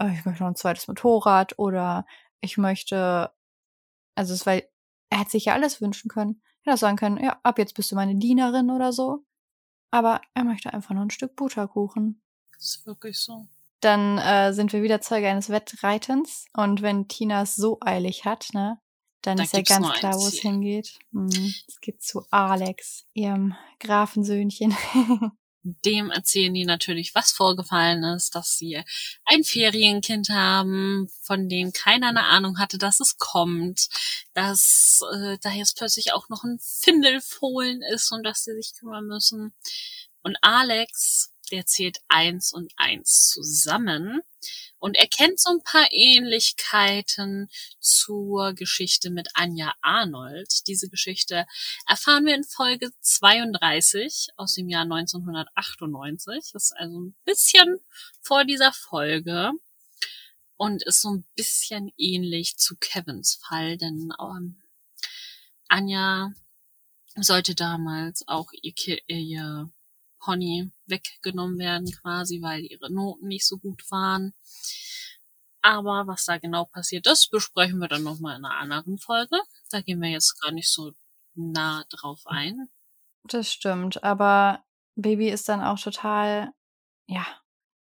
ich möchte noch ein zweites Motorrad oder ich möchte, also es weil, er hätte sich ja alles wünschen können. Er hätte auch sagen können, ja, ab jetzt bist du meine Dienerin oder so. Aber er möchte einfach nur ein Stück Butterkuchen. Das ist wirklich so. Dann äh, sind wir wieder Zeuge eines Wettreitens. Und wenn Tina es so eilig hat, ne, dann Da ist ja ganz klar, wo es hingeht. Mhm. Es geht zu Alex, ihrem Grafensöhnchen. Dem erzählen die natürlich, was vorgefallen ist, dass sie ein Ferienkind haben, von dem keiner eine Ahnung hatte, dass es kommt, dass äh, da jetzt plötzlich auch noch ein Findelfohlen ist und dass sie sich kümmern müssen. Und Alex, der zählt eins und eins zusammen und erkennt so ein paar Ähnlichkeiten zur Geschichte mit Anja Arnold. Diese Geschichte erfahren wir in Folge 32 aus dem Jahr 1998. Das ist also ein bisschen vor dieser Folge und ist so ein bisschen ähnlich zu Kevins Fall, denn ähm, Anja sollte damals auch ihr, ihr Pony weggenommen werden quasi, weil ihre Noten nicht so gut waren. Aber was da genau passiert ist, besprechen wir dann nochmal in einer anderen Folge. Da gehen wir jetzt gar nicht so nah drauf ein. Das stimmt, aber Baby ist dann auch total, ja,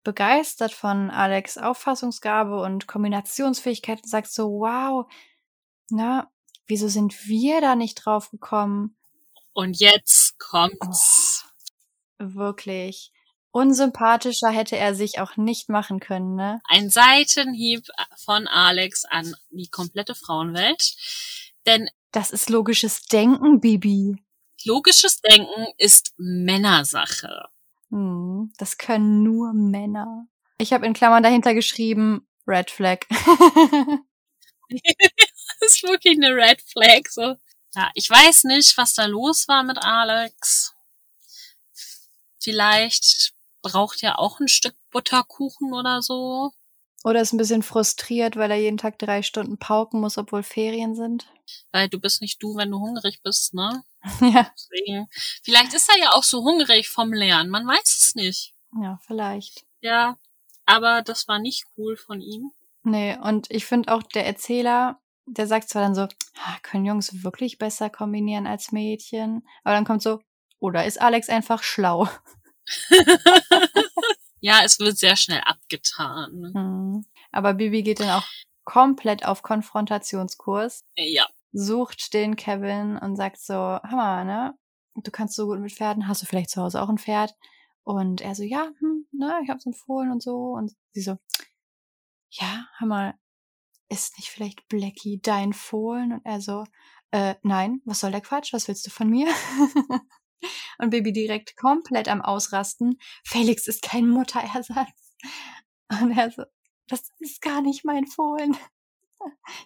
begeistert von Alex Auffassungsgabe und Kombinationsfähigkeit und sagt so, wow, na, wieso sind wir da nicht drauf gekommen? Und jetzt kommt's. Oh, wirklich. Unsympathischer hätte er sich auch nicht machen können, ne? Ein Seitenhieb von Alex an die komplette Frauenwelt. Denn das ist logisches Denken, Bibi. Logisches Denken ist Männersache. Hm, das können nur Männer. Ich habe in Klammern dahinter geschrieben, Red Flag. das ist wirklich eine Red Flag, so. Ja, ich weiß nicht, was da los war mit Alex. Vielleicht braucht er auch ein Stück Butterkuchen oder so. Oder ist ein bisschen frustriert, weil er jeden Tag drei Stunden pauken muss, obwohl Ferien sind. Weil du bist nicht du, wenn du hungrig bist, ne? Ja. Deswegen. Vielleicht ist er ja auch so hungrig vom Lernen. Man weiß es nicht. Ja, vielleicht. Ja. Aber das war nicht cool von ihm. Nee, und ich finde auch der Erzähler, der sagt zwar dann so, ah, können Jungs wirklich besser kombinieren als Mädchen? Aber dann kommt so, oder ist Alex einfach schlau? ja, es wird sehr schnell abgetan. Mhm. Aber Bibi geht dann auch komplett auf Konfrontationskurs. Ja. Sucht den Kevin und sagt so, Hammer, ne? Du kannst so gut mit Pferden. Hast du vielleicht zu Hause auch ein Pferd? Und er so, ja, hm, ne, ich hab's empfohlen und so. Und sie so, ja, mal, ist nicht vielleicht Blackie dein Fohlen? Und er so, äh, nein, was soll der Quatsch? Was willst du von mir? und Baby direkt komplett am Ausrasten. Felix ist kein Mutterersatz. Und er so, das ist gar nicht mein Fohlen.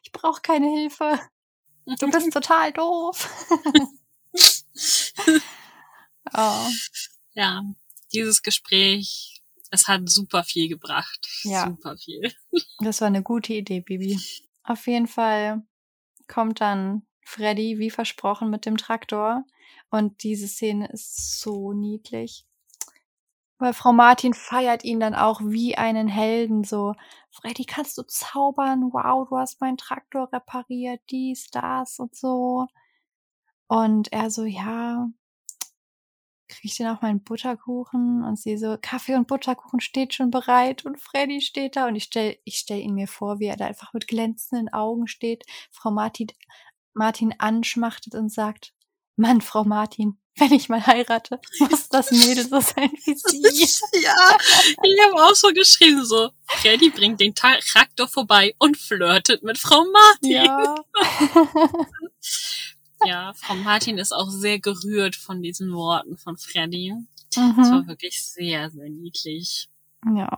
Ich brauche keine Hilfe. Du bist total doof. oh. Ja, dieses Gespräch, es hat super viel gebracht. Ja. Super viel. Das war eine gute Idee, Bibi. Auf jeden Fall kommt dann Freddy, wie versprochen, mit dem Traktor. Und diese Szene ist so niedlich. Weil Frau Martin feiert ihn dann auch wie einen Helden, so, Freddy, kannst du zaubern? Wow, du hast meinen Traktor repariert, dies, das und so. Und er so, ja, kriege ich denn auch meinen Butterkuchen? Und sie so, Kaffee und Butterkuchen steht schon bereit und Freddy steht da und ich stell, ich stell ihn mir vor, wie er da einfach mit glänzenden Augen steht, Frau Martin, Martin anschmachtet und sagt, Mann, Frau Martin, wenn ich mal heirate, muss das Mädel so sein wie sie. ja, ich habe auch so geschrieben, so, Freddy bringt den Traktor vorbei und flirtet mit Frau Martin. Ja. ja, Frau Martin ist auch sehr gerührt von diesen Worten von Freddy. Mhm. Das war wirklich sehr, sehr niedlich. Ja.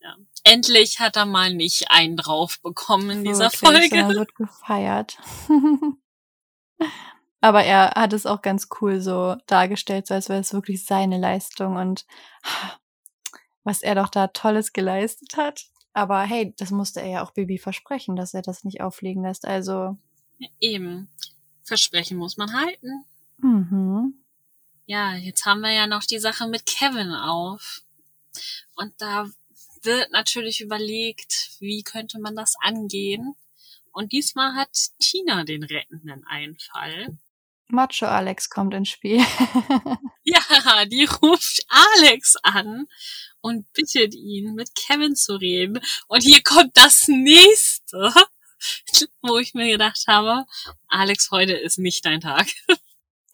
ja. Endlich hat er mal nicht einen drauf bekommen in dieser Folge. Er wird gefeiert. Aber er hat es auch ganz cool so dargestellt, so als wäre es wirklich seine Leistung und was er doch da Tolles geleistet hat. Aber hey, das musste er ja auch Bibi versprechen, dass er das nicht auffliegen lässt. Also. Eben. Versprechen muss man halten. Mhm. Ja, jetzt haben wir ja noch die Sache mit Kevin auf. Und da wird natürlich überlegt, wie könnte man das angehen. Und diesmal hat Tina den rettenden Einfall. Macho Alex kommt ins Spiel. ja, die ruft Alex an und bittet ihn, mit Kevin zu reden. Und hier kommt das nächste, wo ich mir gedacht habe, Alex, heute ist nicht dein Tag.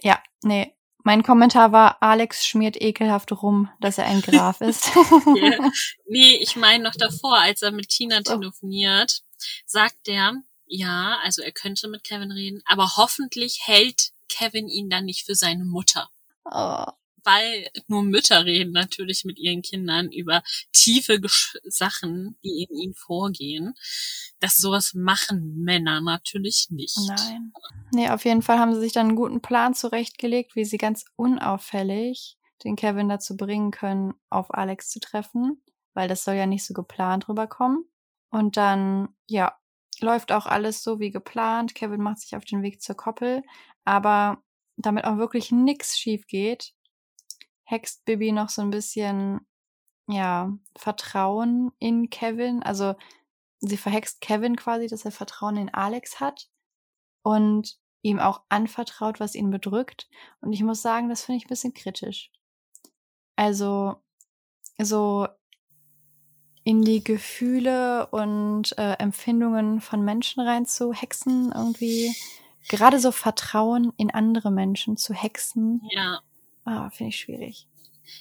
ja, nee. Mein Kommentar war, Alex schmiert ekelhaft rum, dass er ein Graf ist. yeah. Nee, ich meine noch davor, als er mit Tina telefoniert, sagt er, ja, also er könnte mit Kevin reden, aber hoffentlich hält Kevin ihn dann nicht für seine Mutter. Oh. Weil nur Mütter reden natürlich mit ihren Kindern über tiefe Gesch Sachen, die in ihnen vorgehen. Das sowas machen Männer natürlich nicht. Nein. Nee, auf jeden Fall haben sie sich dann einen guten Plan zurechtgelegt, wie sie ganz unauffällig den Kevin dazu bringen können, auf Alex zu treffen, weil das soll ja nicht so geplant rüberkommen. Und dann, ja, läuft auch alles so wie geplant. Kevin macht sich auf den Weg zur Koppel, aber damit auch wirklich nix schief geht, hext Bibi noch so ein bisschen, ja, Vertrauen in Kevin. Also sie verhext Kevin quasi, dass er Vertrauen in Alex hat und ihm auch anvertraut, was ihn bedrückt. Und ich muss sagen, das finde ich ein bisschen kritisch. Also so in die Gefühle und äh, Empfindungen von Menschen reinzuhexen, irgendwie gerade so Vertrauen in andere Menschen zu hexen. Ja. Ah, finde ich schwierig.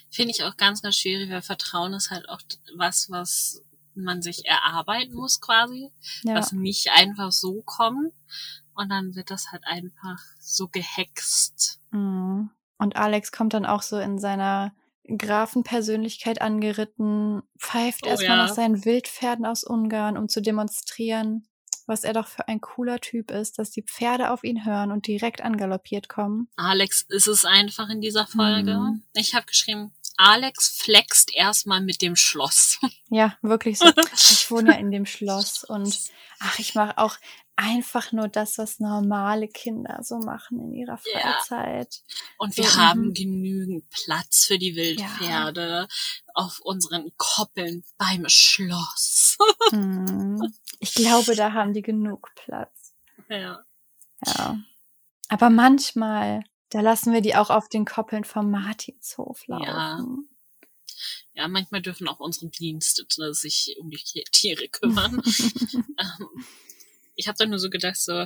Finde ich auch ganz, ganz schwierig, weil Vertrauen ist halt auch was, was man sich erarbeiten muss quasi, Ja. was nicht einfach so kommt. Und dann wird das halt einfach so gehext. Mhm. Und Alex kommt dann auch so in seiner Grafenpersönlichkeit angeritten, pfeift Oh erstmal ja. nach seinen Wildpferden aus Ungarn, um zu demonstrieren, was er doch für ein cooler Typ ist, dass die Pferde auf ihn hören und direkt angaloppiert kommen. Alex ist es einfach in dieser Folge. Mhm. Ich habe geschrieben, Alex flext erstmal mit dem Schloss. Ja, wirklich so. Ich wohne ja in dem Schloss und ach, ich mache auch einfach nur das, was normale Kinder so machen in ihrer Ja. Freizeit. Und So, wir haben mhm. genügend Platz für die Wildpferde auf unseren Koppeln beim Schloss. Hm. Ich glaube, da haben die genug Platz. ja. Ja. Aber manchmal, da lassen wir die auch auf den Koppeln vom Martinshof laufen. Ja. ja, manchmal dürfen auch unsere Bedienstete sich um die Tiere kümmern. Ähm, ich habe dann nur so gedacht, so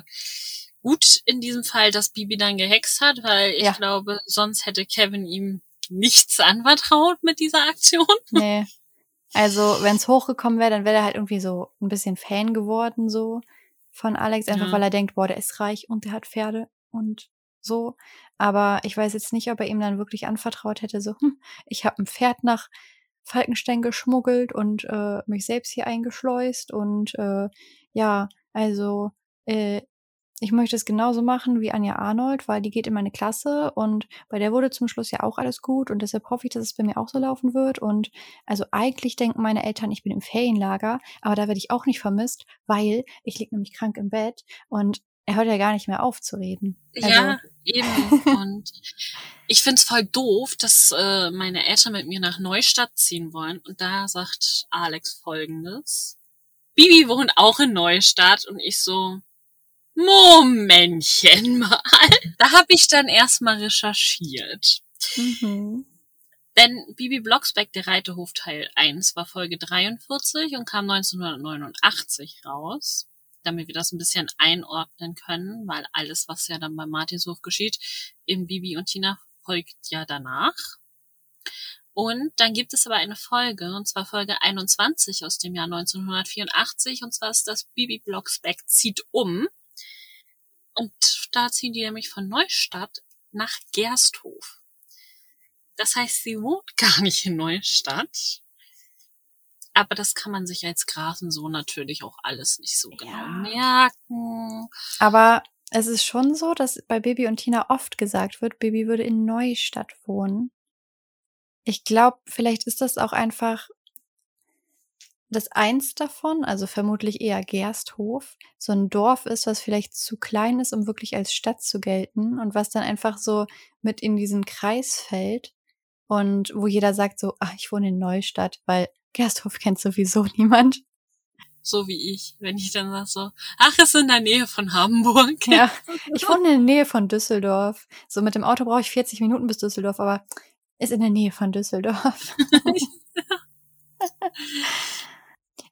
gut in diesem Fall, dass Bibi dann gehext hat, weil ich Ja. glaube, sonst hätte Kevin ihm nichts anvertraut mit dieser Aktion. nee. Also, wenn es hochgekommen wäre, dann wäre er halt irgendwie so ein bisschen Fan geworden, so von Alex, einfach Ja. weil er denkt, boah, der ist reich und der hat Pferde und so. Aber ich weiß jetzt nicht, ob er ihm dann wirklich anvertraut hätte, so, hm, ich habe ein Pferd nach Falkenstein geschmuggelt und äh, mich selbst hier eingeschleust und äh, ja, also äh, ich möchte es genauso machen wie Anja Arnold, weil die geht in meine Klasse und bei der wurde zum Schluss ja auch alles gut und deshalb hoffe ich, dass es bei mir auch so laufen wird. Und also eigentlich denken meine Eltern, ich bin im Ferienlager, aber da werde ich auch nicht vermisst, weil ich liege nämlich krank im Bett und er hört ja gar nicht mehr auf zu reden. Also, Ja, eben. Und ich find's voll doof, dass äh, meine Eltern mit mir nach Neustadt ziehen wollen. Und da sagt Alex folgendes. Bibi wohnt auch in Neustadt und ich so, Momentchen mal. Da habe ich dann erstmal recherchiert. Mhm. Denn Bibi Blocksberg, der Reiterhof Teil 1, war Folge 43 und kam 1989 raus, damit wir das ein bisschen einordnen können, weil alles, was ja dann bei Martinshof geschieht, in Bibi und Tina folgt ja danach. Und dann gibt es aber eine Folge, und zwar Folge 21 aus dem Jahr 1984, und zwar ist das Bibi Blocksberg zieht um. Und da ziehen die nämlich von Neustadt nach Gersthof. Das heißt, sie wohnt gar nicht in Neustadt. Aber das kann man sich als Grafensohn natürlich auch alles nicht so genau Ja. merken. Aber es ist schon so, dass bei Baby und Tina oft gesagt wird, Baby würde in Neustadt wohnen. Ich glaube, vielleicht ist das auch einfach dass eins davon, also vermutlich eher Gersthof, so ein Dorf ist, was vielleicht zu klein ist, um wirklich als Stadt zu gelten und was dann einfach so mit in diesen Kreis fällt und wo jeder sagt so, ach, ich wohne in Neustadt, weil Gersthof kennt sowieso niemand. So wie ich, wenn ich dann sag so, ach, ist in der Nähe von Hamburg. Ja, ich wohne in der Nähe von Düsseldorf. So mit dem Auto brauche ich 40 Minuten bis Düsseldorf, aber ist in der Nähe von Düsseldorf.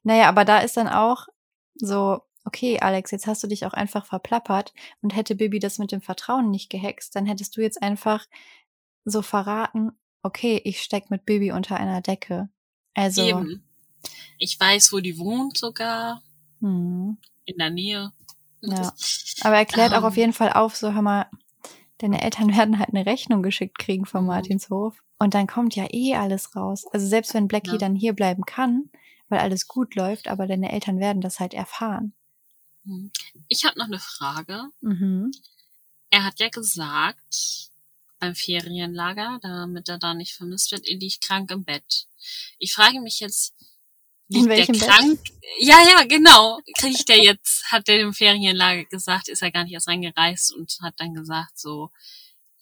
naja, aber da ist dann auch so, okay, Alex, jetzt hast du dich auch einfach verplappert und hätte Bibi das mit dem Vertrauen nicht gehext, dann hättest du jetzt einfach so verraten, okay, ich steck mit Bibi unter einer Decke. Also, Eben. Ich weiß, wo die wohnt sogar. hm, In der Nähe. ja. Aber erklärt auch Ähm. auf jeden Fall auf, so hör mal, deine Eltern werden halt eine Rechnung geschickt kriegen vom Mhm. Martinshof. Und dann kommt ja eh alles raus. Also selbst wenn Blackie Ja. dann hier bleiben kann, weil alles gut läuft, aber deine Eltern werden das halt erfahren. Hm. Ich habe noch eine Frage. Mhm. Er hat ja gesagt, beim Ferienlager, damit er da nicht vermisst wird, er liegt krank im Bett. Ich frage mich jetzt, In welchem der Bett? krank? Ja, ja, genau. Kriegt der jetzt, hat der im Ferienlager gesagt, ist er gar nicht erst reingereist und hat dann gesagt so,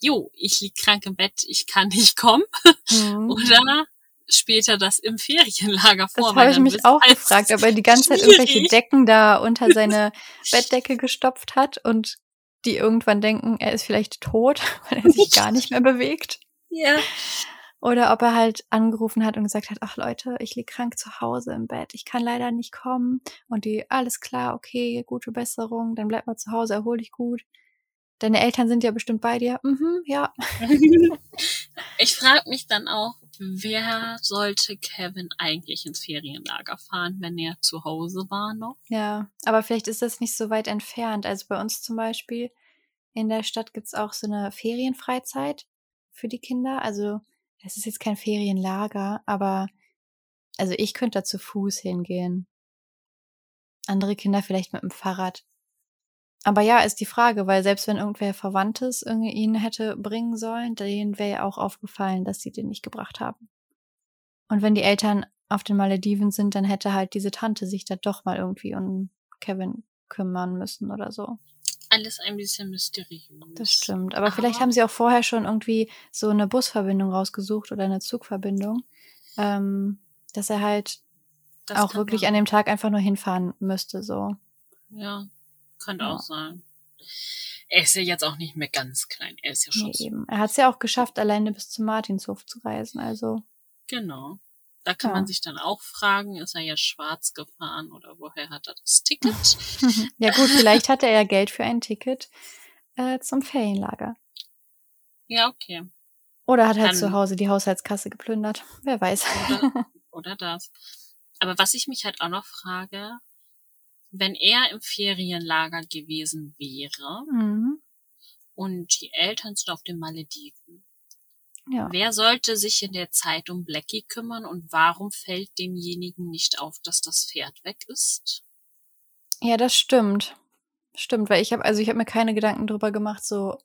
jo, ich lieg krank im Bett, ich kann nicht kommen. Mhm. Oder spielt er das im Ferienlager vor? Das weil habe ich mich auch gefragt, ob er die ganze Zeit irgendwelche schwierig. Decken da unter seine Bettdecke gestopft hat und die irgendwann denken, er ist vielleicht tot, weil er sich gar nicht mehr bewegt. Ja. Oder ob er halt angerufen hat und gesagt hat, ach Leute, ich lieg krank zu Hause im Bett, ich kann leider nicht kommen. Und die, alles klar, okay, gute Besserung, dann bleib mal zu Hause, erhol dich gut. Deine Eltern sind ja bestimmt bei dir. Mhm, ja. ich frage mich dann auch, wer sollte Kevin eigentlich ins Ferienlager fahren, wenn er zu Hause war noch? Ja, aber vielleicht ist das nicht so weit entfernt. Also bei uns zum Beispiel in der Stadt gibt's auch so eine Ferienfreizeit für die Kinder. Also es ist jetzt kein Ferienlager, aber also ich könnte da zu Fuß hingehen. Andere Kinder vielleicht mit dem Fahrrad. Aber ja, ist die Frage, weil selbst wenn irgendwer Verwandtes irgendwie ihn hätte bringen sollen, denen wäre ja auch aufgefallen, dass sie den nicht gebracht haben. Und wenn die Eltern auf den Malediven sind, dann hätte halt diese Tante sich da doch mal irgendwie um Kevin kümmern müssen oder so. Alles ein bisschen mysteriös. Das stimmt. Aber, Aber vielleicht haben sie auch vorher schon irgendwie so eine Busverbindung rausgesucht oder eine Zugverbindung, ähm, dass er halt auch wirklich man. an dem Tag einfach nur hinfahren müsste, so. Ja. Könnte ja. auch sein. Er ist ja jetzt auch nicht mehr ganz klein. Er ist ja schon. Nee, eben. Er hat es ja auch geschafft, alleine bis zum Martinshof zu reisen, also. Genau. Da kann ja. man sich dann auch fragen, ist er ja schwarz gefahren oder woher hat er das Ticket? ja gut, vielleicht hatte er ja Geld für ein Ticket äh, zum Ferienlager. Ja, okay. Oder hat er halt zu Hause die Haushaltskasse geplündert. Wer weiß. Oder, oder das. Aber was ich mich halt auch noch frage, wenn er im Ferienlager gewesen wäre mhm. und die Eltern sind auf den Malediven, ja. wer sollte sich in der Zeit um Blackie kümmern und warum fällt demjenigen nicht auf, dass das Pferd weg ist? Ja, das stimmt. Stimmt, weil ich habe also ich habe mir keine Gedanken drüber gemacht, so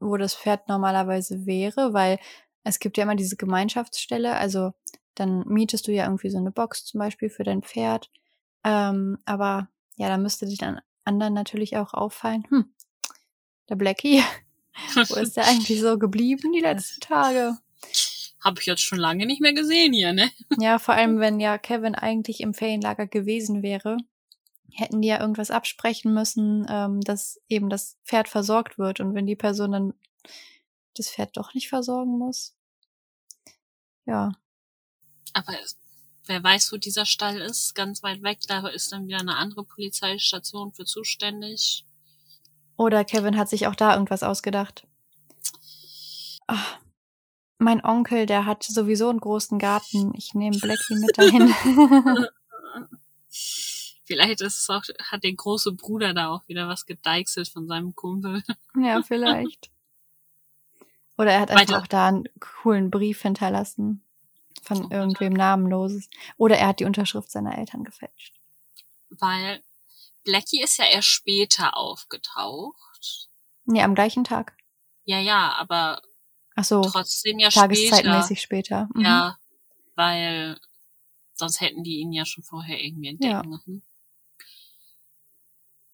wo das Pferd normalerweise wäre, weil es gibt ja immer diese Gemeinschaftsstelle, also dann mietest du ja irgendwie so eine Box zum Beispiel für dein Pferd ähm, aber ja, da müsste sich dann anderen natürlich auch auffallen, hm, der Blackie, wo ist der eigentlich so geblieben die letzten Tage? Habe ich jetzt schon lange nicht mehr gesehen hier, ne? Ja, vor allem, wenn ja Kevin eigentlich im Ferienlager gewesen wäre, hätten die ja irgendwas absprechen müssen, ähm, dass eben das Pferd versorgt wird. Und wenn die Person dann das Pferd doch nicht versorgen muss. Ja. Aber wer weiß, wo dieser Stall ist, ganz weit weg, da ist dann wieder eine andere Polizeistation für zuständig. Oder Kevin hat sich auch da irgendwas ausgedacht. Ach, mein Onkel, der hat sowieso einen großen Garten. Ich nehme Blackie mit dahin. vielleicht ist es auch, hat der große Bruder da auch wieder was gedeichselt von seinem Kumpel. Ja, vielleicht. Oder er hat einfach Weiter. auch da einen coolen Brief hinterlassen von irgendwem Namenloses. Oder er hat die Unterschrift seiner Eltern gefälscht. Weil Blackie ist ja erst später aufgetaucht. Nee, am gleichen Tag. Ja, ja, aber Ach so, trotzdem ja tageszeitmäßig später. Mhm. Ja, weil sonst hätten die ihn ja schon vorher irgendwie entdecken ja. müssen.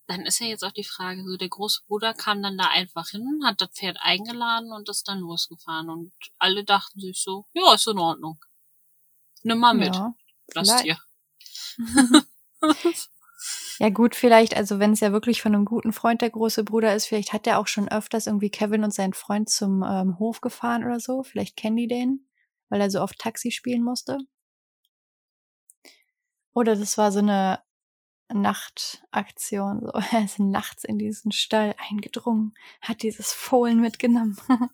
Dann ist ja jetzt auch die Frage, so der große Bruder kam dann da einfach hin, hat das Pferd eingeladen und ist dann losgefahren und alle dachten sich so, ja, ist in Ordnung. Nimm mal mit. Ja, das Tier. ja gut, vielleicht, also wenn es ja wirklich von einem guten Freund der große Bruder ist, vielleicht hat er auch schon öfters irgendwie Kevin und seinen Freund zum ähm, Hof gefahren oder so. Vielleicht kennen die den, weil er so oft Taxi spielen musste. Oder das war so eine Nachtaktion. So. Er ist nachts in diesen Stall eingedrungen, hat dieses Fohlen mitgenommen.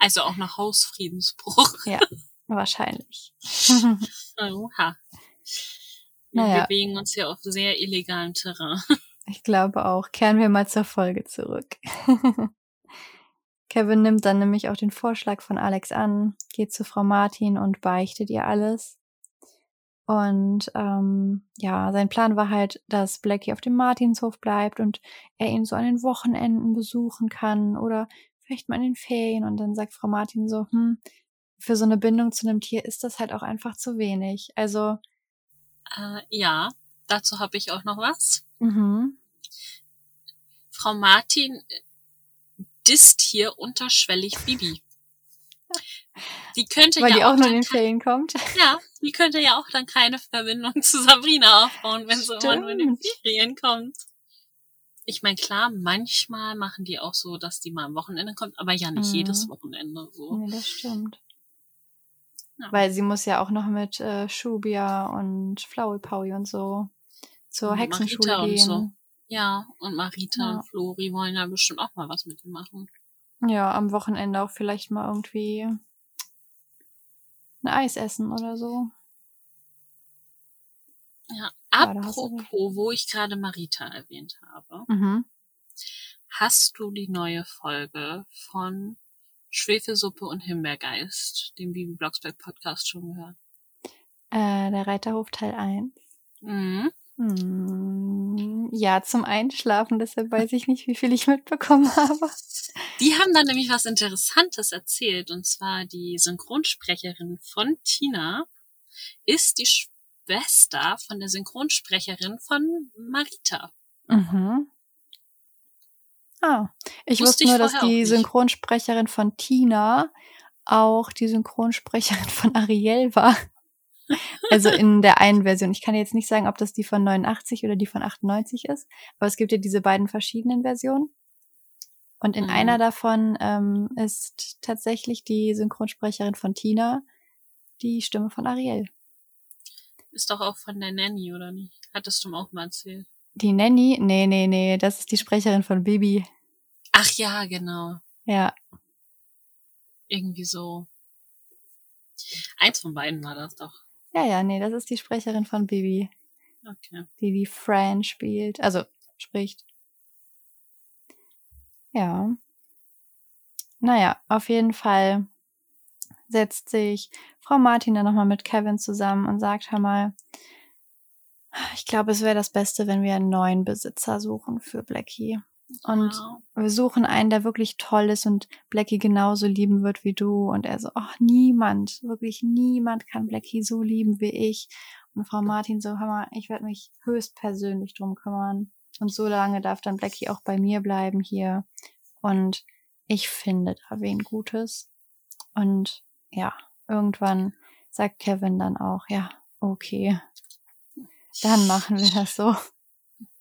Also auch nach Hausfriedensbruch. Ja, Wahrscheinlich. Oha. Wir naja. bewegen uns hier auf sehr illegalem Terrain. Ich glaube auch. Kehren wir mal zur Folge zurück. Kevin nimmt dann nämlich auch den Vorschlag von Alex an, geht zu Frau Martin und beichtet ihr alles. Und ähm, ja, sein Plan war halt, dass Blackie auf dem Martinshof bleibt und er ihn so an den Wochenenden besuchen kann oder vielleicht mal in den Ferien. Und dann sagt Frau Martin so, hm, für so eine Bindung zu einem Tier ist das halt auch einfach zu wenig. Also. Äh, ja, dazu habe ich auch noch was. Mhm. Frau Martin disst hier unterschwellig Bibi. Die könnte Weil ja die auch, auch nur in den Ferien kommt. Ja, die könnte ja auch dann keine Verbindung zu Sabrina aufbauen, wenn sie immer nur in den Ferien kommt. Ich meine, klar, manchmal machen die auch so, dass die mal am Wochenende kommt, aber ja nicht mhm. jedes Wochenende so. Nee, das stimmt. Ja. Weil sie muss ja auch noch mit äh, Shubia und Flowey Powie und so zur Und Hexenschule Marita und gehen. so. Ja, und Marita Ja. und Flori wollen ja bestimmt auch mal was mit ihm machen. Ja, am Wochenende auch vielleicht mal irgendwie ein Eis essen oder so. Ja, apropos, wo ich gerade Marita erwähnt habe. Mhm. Hast du die neue Folge von Schwefelsuppe und Himbeergeist, dem Bibi Blocksberg Podcast schon gehört? Äh, der Reiterhof Teil 1. Mhm. Hm, ja, zum Einschlafen, deshalb weiß ich nicht, wie viel ich mitbekommen habe. Die haben dann nämlich was Interessantes erzählt, und zwar die Synchronsprecherin von Tina ist die Schwester von der Synchronsprecherin von Marita. Mhm. Ah, ich Wusste wusste ich nur, dass die. Synchronsprecherin von Tina auch die Synchronsprecherin von Ariel war. Also in der einen Version. Ich kann jetzt nicht sagen, ob das die von 89 oder die von 98 ist, aber es gibt ja diese beiden verschiedenen Versionen. Und in Mhm. einer davon ähm, ist tatsächlich die Synchronsprecherin von Tina die Stimme von Ariel. Ist doch auch von der Nanny, oder nicht? Hattest du mir auch mal erzählt. Die Nanny? Nee, nee, nee, das ist die Sprecherin von Bibi. Ach ja, genau. Ja, Irgendwie so. Eins von beiden war das doch. ja, ja, nee, das ist die Sprecherin von Bibi, Okay. die die Fran spielt, also spricht. Ja. Naja, auf jeden Fall setzt sich Frau Martin dann nochmal mit Kevin zusammen und sagt, hör mal, ich glaube, es wäre das Beste, wenn wir einen neuen Besitzer suchen für Blackie. Und Wow. wir suchen einen, der wirklich toll ist und Blackie genauso lieben wird wie du. Und er so, ach, niemand, wirklich niemand kann Blackie so lieben wie ich. Und Frau Martin so, hör mal, ich werde mich höchstpersönlich drum kümmern. Und so lange darf dann Blackie auch bei mir bleiben hier. Und ich finde da wen Gutes. Und ja, irgendwann sagt Kevin dann auch, ja, okay, dann machen wir das so.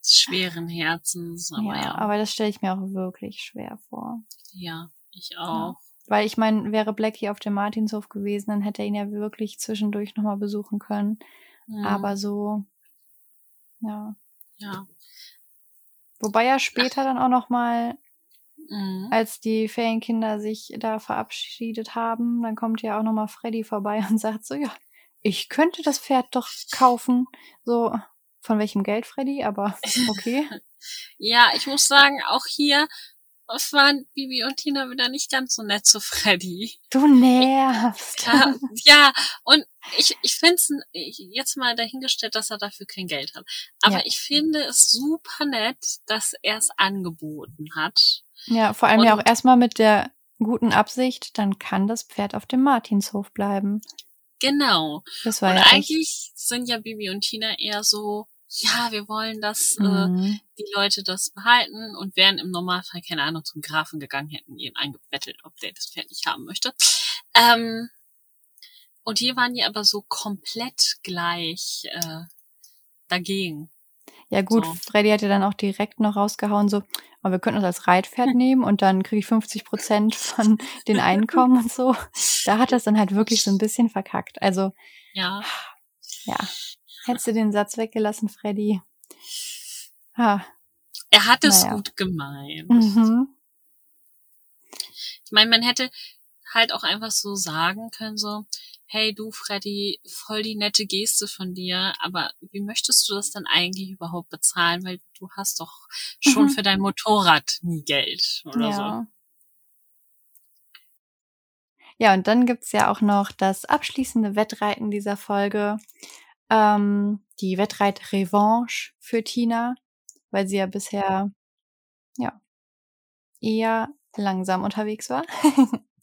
Schweren Herzens, aber ja, ja. aber das stelle ich mir auch wirklich schwer vor. Ja, ich auch. Weil ich meine, wäre Blackie auf dem Martinshof gewesen, dann hätte er ihn ja wirklich zwischendurch nochmal besuchen können. Mhm. Aber so, ja. Ja. Wobei er später dann auch nochmal, Mhm. als die Ferienkinder sich da verabschiedet haben, dann kommt ja auch nochmal Freddy vorbei und sagt so, ja, ich könnte das Pferd doch kaufen. So, von welchem Geld, Freddy? Aber okay. Ja, ich muss sagen, auch hier es waren Bibi und Tina wieder nicht ganz so nett zu Freddy. Du nervst. Ja, ja und ich, ich finde es jetzt mal dahingestellt, dass er dafür kein Geld hat. Aber Ja. ich finde es super nett, dass er es angeboten hat. Ja, vor allem ja auch Und- erstmal mit der guten Absicht, dann kann das Pferd auf dem Martinshof bleiben. Genau. Das war Und ja eigentlich sind ja Bibi und Tina eher so, ja, wir wollen, dass äh, Mhm. die Leute das behalten und wären im Normalfall, keine Ahnung, zum Grafen gegangen, hätten ihn eingebettelt, ob der das Pferd nicht haben möchte. Ähm, und hier waren die aber so komplett gleich äh, dagegen. Ja gut, So. Freddy hat ja dann auch direkt noch rausgehauen, so, aber wir könnten uns als Reitpferd nehmen und dann kriege ich 50 Prozent von den Einkommen und so. Da hat das dann halt wirklich so ein bisschen verkackt. Also, Ja, ja, hättest du den Satz weggelassen, Freddy. Ha, er hat es Naja. gut gemeint. mhm. Ich meine, man hätte halt auch einfach so sagen können, so, hey du Freddy, voll die nette Geste von dir, aber wie möchtest du das dann eigentlich überhaupt bezahlen? Weil du hast doch schon Mhm. für dein Motorrad nie Geld oder so. Ja. Ja, und dann gibt's ja auch noch das abschließende Wettreiten dieser Folge. Ähm, die Wettreit-Revanche für Tina, weil sie ja bisher ja eher langsam unterwegs war.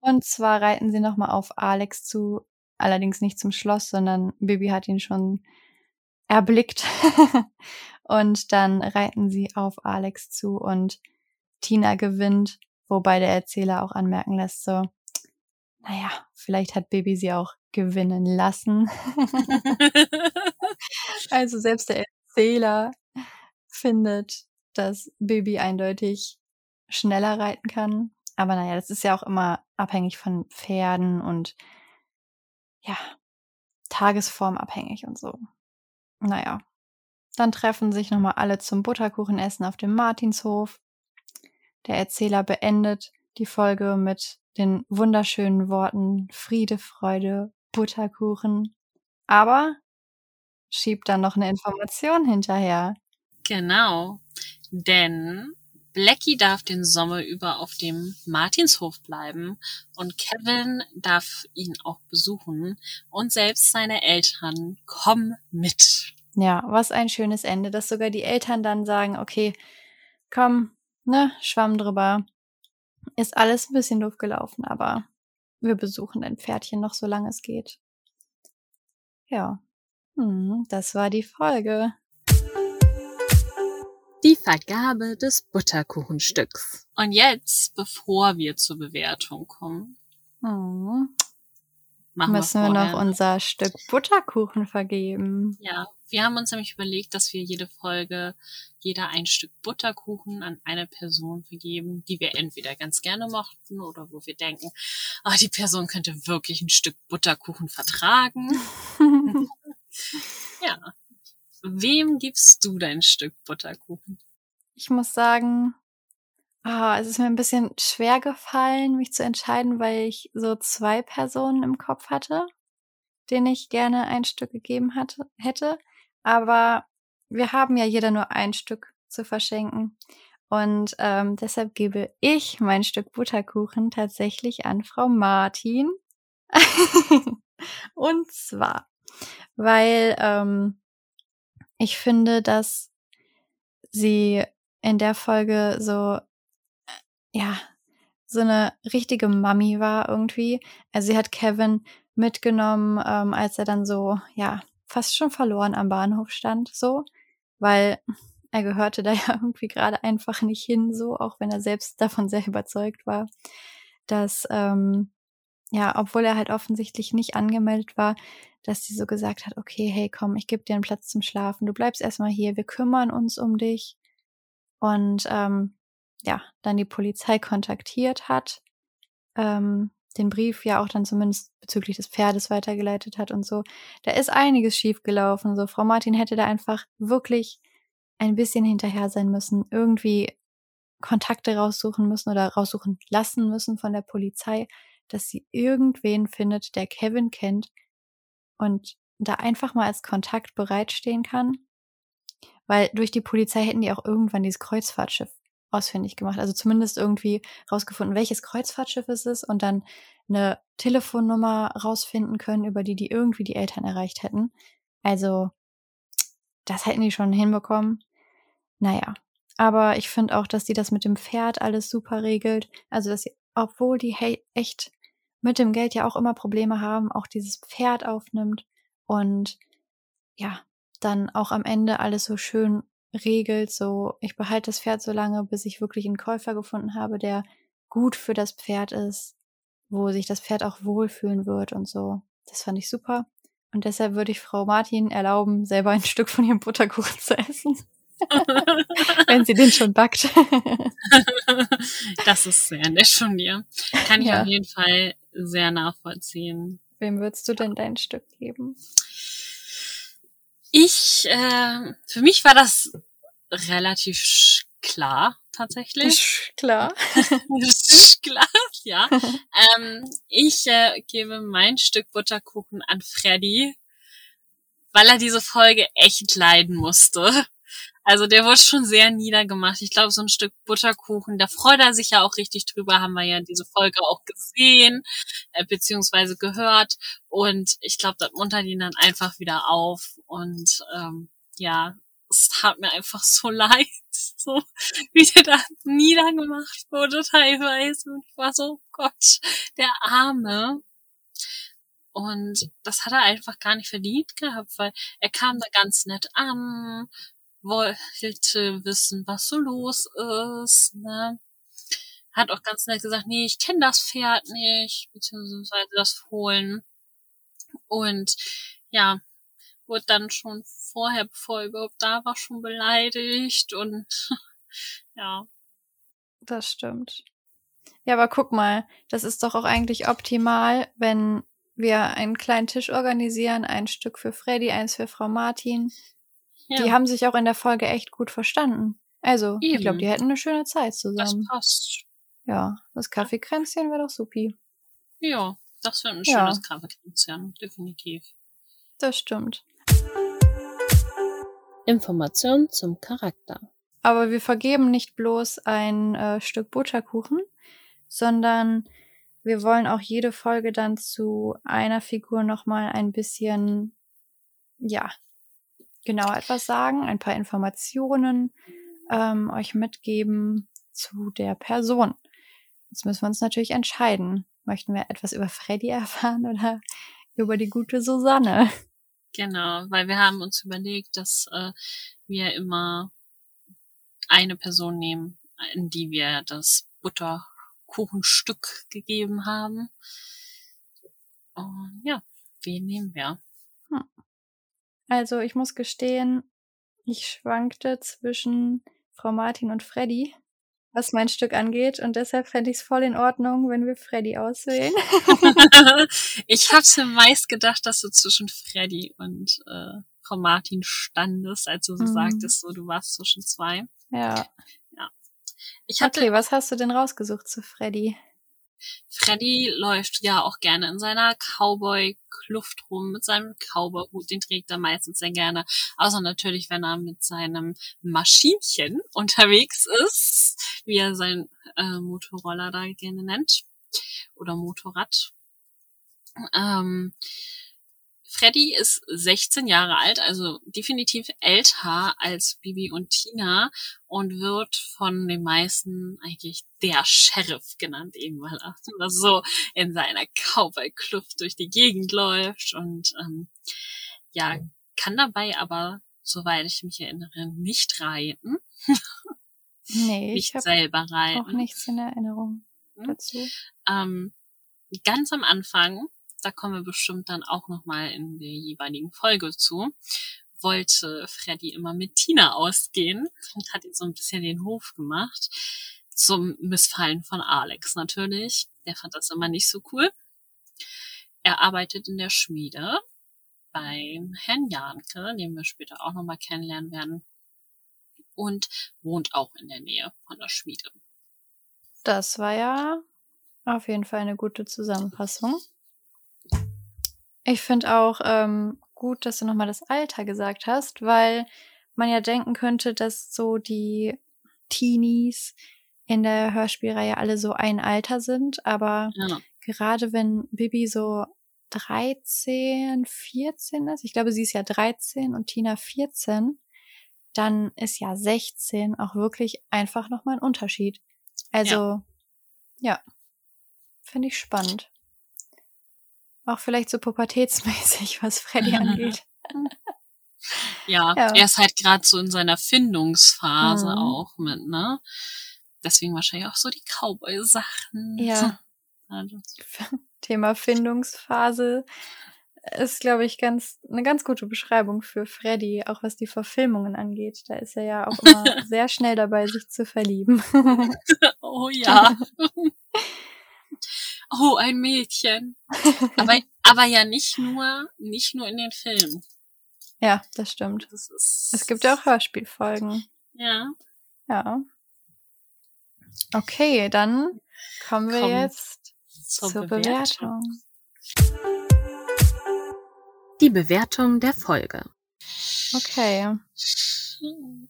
und zwar reiten sie nochmal auf Alex zu, allerdings nicht zum Schloss, sondern Bibi hat ihn schon erblickt. und dann reiten sie auf Alex zu und Tina gewinnt, wobei der Erzähler auch anmerken lässt, so, naja, vielleicht hat Bibi sie auch gewinnen lassen. Also selbst der Erzähler findet, dass Bibi eindeutig schneller reiten kann. Aber naja, das ist ja auch immer abhängig von Pferden und ja, tagesformabhängig und so. Naja, dann treffen sich nochmal alle zum Butterkuchenessen auf dem Martinshof. Der Erzähler beendet die Folge mit den wunderschönen Worten Friede, Freude, Butterkuchen. Aber schiebt dann noch eine Information hinterher. Genau, denn Blackie darf den Sommer über auf dem Martinshof bleiben und Kevin darf ihn auch besuchen und selbst seine Eltern kommen mit. Ja, was ein schönes Ende, dass sogar die Eltern dann sagen, okay, komm, ne, Schwamm drüber. Ist alles ein bisschen doof gelaufen, aber wir besuchen dein Pferdchen noch, solange es geht. Ja, hm, das war die Folge. Die Vergabe des Butterkuchenstücks. Und jetzt, bevor wir zur Bewertung kommen, hm, müssen wir, wir noch unser Stück Butterkuchen vergeben. Ja, wir haben uns nämlich überlegt, dass wir jede Folge jeder ein Stück Butterkuchen an eine Person vergeben, die wir entweder ganz gerne mochten oder wo wir denken, oh, die Person könnte wirklich ein Stück Butterkuchen vertragen. ja. Wem gibst du dein Stück Butterkuchen? Ich muss sagen, oh, es ist mir ein bisschen schwer gefallen, mich zu entscheiden, weil ich so zwei Personen im Kopf hatte, denen ich gerne ein Stück gegeben hatte, hätte. Aber wir haben ja jeder nur ein Stück zu verschenken. Und ähm, deshalb gebe ich mein Stück Butterkuchen tatsächlich an Frau Martin. Und zwar, weil ähm, ich finde, dass sie in der Folge so, ja, so eine richtige Mami war irgendwie. Also sie hat Kevin mitgenommen, ähm, als er dann so, ja, fast schon verloren am Bahnhof stand, so, weil er gehörte da ja irgendwie gerade einfach nicht hin, so, auch wenn er selbst davon sehr überzeugt war, dass, ähm, ja, obwohl er halt offensichtlich nicht angemeldet war, dass sie so gesagt hat, okay, hey, komm, ich gebe dir einen Platz zum Schlafen, du bleibst erstmal hier, wir kümmern uns um dich. Und ähm, ja, dann die Polizei kontaktiert hat, ähm, den Brief ja auch dann zumindest bezüglich des Pferdes weitergeleitet hat und so. Da ist einiges schiefgelaufen. So, Frau Martin hätte da einfach wirklich ein bisschen hinterher sein müssen, irgendwie Kontakte raussuchen müssen oder raussuchen lassen müssen von der Polizei, dass sie irgendwen findet, der Kevin kennt und da einfach mal als Kontakt bereitstehen kann. Weil durch die Polizei hätten die auch irgendwann dieses Kreuzfahrtschiff ausfindig gemacht. Also zumindest irgendwie rausgefunden, welches Kreuzfahrtschiff es ist und dann eine Telefonnummer rausfinden können, über die die irgendwie die Eltern erreicht hätten. Also das hätten die schon hinbekommen. Naja, aber ich finde auch, dass die das mit dem Pferd alles super regelt. Also dass sie, obwohl die echt mit dem Geld ja auch immer Probleme haben, auch dieses Pferd aufnimmt und ja, dann auch am Ende alles so schön regelt, so ich behalte das Pferd so lange, bis ich wirklich einen Käufer gefunden habe, der gut für das Pferd ist, wo sich das Pferd auch wohlfühlen wird und so. Das fand ich super. Und deshalb würde ich Frau Martin erlauben, selber ein Stück von ihrem Butterkuchen zu essen. Wenn sie den schon backt. das ist sehr nett von dir. Kann ich ja. auf jeden Fall sehr nachvollziehen. Wem würdest du denn dein Stück geben? Ich, äh, für mich war das relativ klar, tatsächlich. Klar. klar, ja. ähm, ich äh, gebe mein Stück Butterkuchen an Freddy, weil er diese Folge echt leiden musste. Also der wurde schon sehr niedergemacht. Ich glaube, so ein Stück Butterkuchen, da freut er sich ja auch richtig drüber, haben wir ja diese Folge auch gesehen, äh, beziehungsweise gehört. Und ich glaube, das muntert ihn dann einfach wieder auf. Und ähm, ja, es tat mir einfach so leid, so wie der da niedergemacht wurde teilweise. Und ich war so, Gott, der Arme. Und das hat er einfach gar nicht verdient gehabt, weil er kam da ganz nett an, wollte wissen, was so los ist, ne? Hat auch ganz nett gesagt, nee, ich kenne das Pferd nicht, beziehungsweise das Fohlen. Und ja, wurde dann schon vorher, bevor er überhaupt da war, schon beleidigt und ja. Das stimmt. Ja, aber guck mal, das ist doch auch eigentlich optimal, wenn wir einen kleinen Tisch organisieren, ein Stück für Freddy, eins für Frau Martin. Ja, Die haben sich auch in der Folge echt gut verstanden. Also, ich glaube, Eben. die hätten eine schöne Zeit das zusammen. passt. Ja, das Kaffeekränzchen wäre doch supi. Ja, das wird ein Ja. schönes Kaffeekränzchen, definitiv. Das stimmt. Informationen zum Charakter. Aber wir vergeben nicht bloß ein äh, Stück Butterkuchen, sondern wir wollen auch jede Folge dann zu einer Figur nochmal ein bisschen, ja, genauer etwas sagen, ein paar Informationen ähm, euch mitgeben zu der Person. Jetzt müssen wir uns natürlich entscheiden. Möchten wir etwas über Freddy erfahren oder über die gute Susanne? Genau, weil wir haben uns überlegt, dass äh, wir immer eine Person nehmen, in die wir das Butterkuchenstück gegeben haben. Und ja, wen nehmen wir? Also ich muss gestehen, ich schwankte zwischen Frau Martin und Freddy, was mein Stück angeht. Und deshalb fände ich es voll in Ordnung, wenn wir Freddy auswählen. ich mir meist gedacht, dass du zwischen Freddy und äh, Frau Martin standest, als du so Mhm. sagtest, so du warst zwischen zwei. ja. Ich hatte Okay, was hast du denn rausgesucht zu Freddy? Freddy läuft ja auch gerne in seiner Cowboy-Kluft rum mit seinem Cowboy-Hut. Den trägt er meistens sehr gerne. Außer natürlich, wenn er mit seinem Maschinchen unterwegs ist, wie er sein äh, Motorroller da gerne nennt. Oder Motorrad. Ähm, Freddy ist 16 Jahre alt, also definitiv älter als Bibi und Tina und wird von den meisten eigentlich der Sheriff genannt, eben weil er so in seiner Cowboy-Kluft durch die Gegend läuft und ähm, ja, kann dabei aber, soweit ich mich erinnere, nicht reiten, Nee, ich nicht habe selber auch reiten. nichts in Erinnerung Hm? dazu. Ähm, ganz am Anfang, da kommen wir bestimmt dann auch nochmal in der jeweiligen Folge zu, wollte Freddy immer mit Tina ausgehen und hat ihm so ein bisschen den Hof gemacht. Zum Missfallen von Alex natürlich. Der fand das immer nicht so cool. Er arbeitet in der Schmiede beim Herrn Janke, den wir später auch nochmal kennenlernen werden. Und wohnt auch in der Nähe von der Schmiede. Das war ja auf jeden Fall eine gute Zusammenfassung. Ich finde auch ähm, gut, dass du nochmal das Alter gesagt hast, weil man ja denken könnte, dass so die Teenies in der Hörspielreihe alle so ein Alter sind, aber Ja, gerade wenn Bibi so 13, 14 ist, ich glaube, sie ist ja 13 und Tina 14, dann ist ja 16 auch wirklich einfach nochmal ein Unterschied. Also, ja, finde ich spannend. Auch vielleicht so pubertätsmäßig, was Freddy angeht. Ja, Ja. er ist halt gerade so in seiner Findungsphase Mhm. auch mit, ne? Deswegen wahrscheinlich auch so die Cowboy-Sachen. Ja. Also, Thema Findungsphase ist, glaube ich, ganz eine ganz gute Beschreibung für Freddy, auch was die Verfilmungen angeht. Da ist er ja auch immer sehr schnell dabei, sich zu verlieben. oh ja. Oh, ein Mädchen. Aber, aber ja nicht nur, nicht nur in den Filmen. ja, das stimmt. Das ist, Es gibt ja auch Hörspielfolgen. Ja. Ja. Okay, dann kommen wir Kommen jetzt Zur, zur, Bewertung. Bewertung. Die Bewertung der Folge. Okay.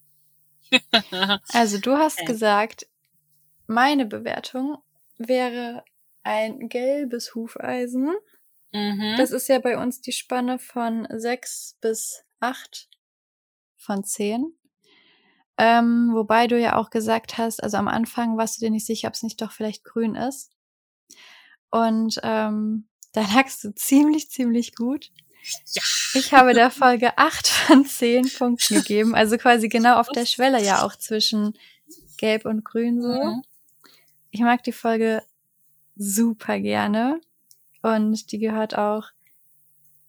Also du hast Okay. gesagt, meine Bewertung wäre ein gelbes Hufeisen. mhm. Das ist ja bei uns die Spanne von 6 bis 8 von 10. Ähm, wobei du ja auch gesagt hast, also am Anfang warst du dir nicht sicher, ob es nicht doch vielleicht grün ist. Und ähm, da lagst du ziemlich, ziemlich gut. ja. Ich habe der Folge 8 von 10 Punkten gegeben, also quasi genau auf der Schwelle ja auch zwischen Gelb und Grün so. Mhm. Ich mag die Folge super gerne und die gehört auch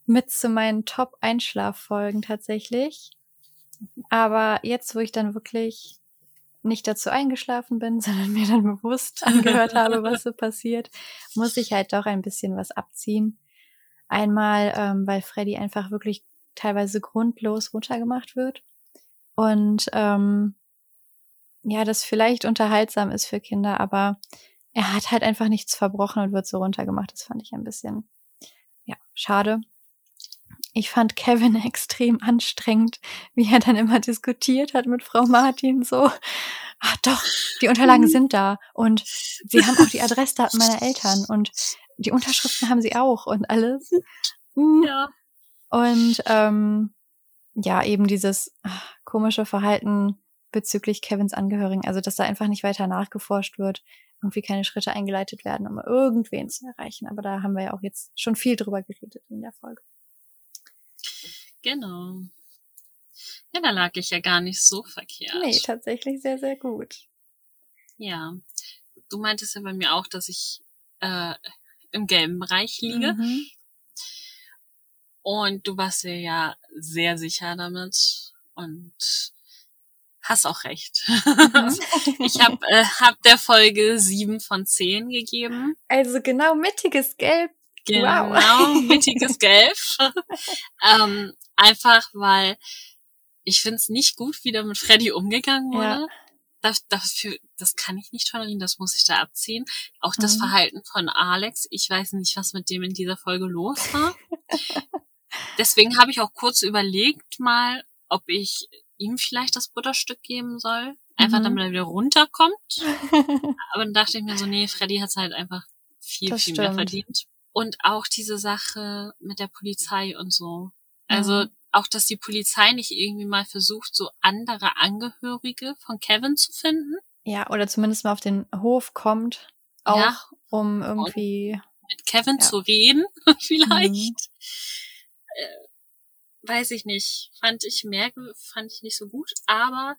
mit zu meinen Top-Einschlaffolgen tatsächlich. Aber jetzt, wo ich dann wirklich nicht dazu eingeschlafen bin, sondern mir dann bewusst angehört habe, was so passiert, muss ich halt doch ein bisschen was abziehen. Einmal, ähm, weil Freddy einfach wirklich teilweise grundlos runtergemacht wird. Und ähm, ja, das vielleicht unterhaltsam ist für Kinder, aber er hat halt einfach nichts verbrochen und wird so runtergemacht. Das fand ich ein bisschen, ja, schade. Ich fand Kevin extrem anstrengend, wie er dann immer diskutiert hat mit Frau Martin, so, ach doch, die Unterlagen mhm. sind da und sie haben auch die Adressdaten meiner Eltern und die Unterschriften haben sie auch und alles. Mhm. Ja. Und ähm, ja, eben dieses ach, komische Verhalten bezüglich Kevins Angehörigen, also dass da einfach nicht weiter nachgeforscht wird, irgendwie keine Schritte eingeleitet werden, um irgendwen zu erreichen. Aber da haben wir ja auch jetzt schon viel drüber geredet in der Folge. Genau. Ja, da lag ich ja gar nicht so verkehrt. Nee, tatsächlich sehr, sehr gut. Ja. Du meintest ja bei mir auch, dass ich äh, im gelben Bereich liege. Mhm. Und du warst dir ja sehr sicher damit und hast auch recht. Mhm. ich habe äh, hab der Folge sieben von zehn gegeben. Also genau mittiges Gelb. Genau, wow. mittiges Gelb. ähm, einfach weil ich finde es nicht gut, wie da mit Freddy umgegangen wurde. Ja. Das, dafür, das kann ich nicht tolerieren, das muss ich da abziehen. Auch das mhm. Verhalten von Alex, ich weiß nicht, was mit dem in dieser Folge los war. Deswegen habe ich auch kurz überlegt mal, ob ich ihm vielleicht das Butterstück geben soll. Einfach mhm. damit er wieder runterkommt. Aber dann dachte ich mir so, nee, Freddy hat es halt einfach viel, das viel stimmt. mehr verdient. Und auch diese Sache mit der Polizei und so. Also mhm. auch, dass die Polizei nicht irgendwie mal versucht, so andere Angehörige von Kevin zu finden. Ja, oder zumindest mal auf den Hof kommt, auch ja. um irgendwie und mit Kevin ja. zu reden, vielleicht. Mhm. Weiß ich nicht. Fand ich merke, fand ich nicht so gut, aber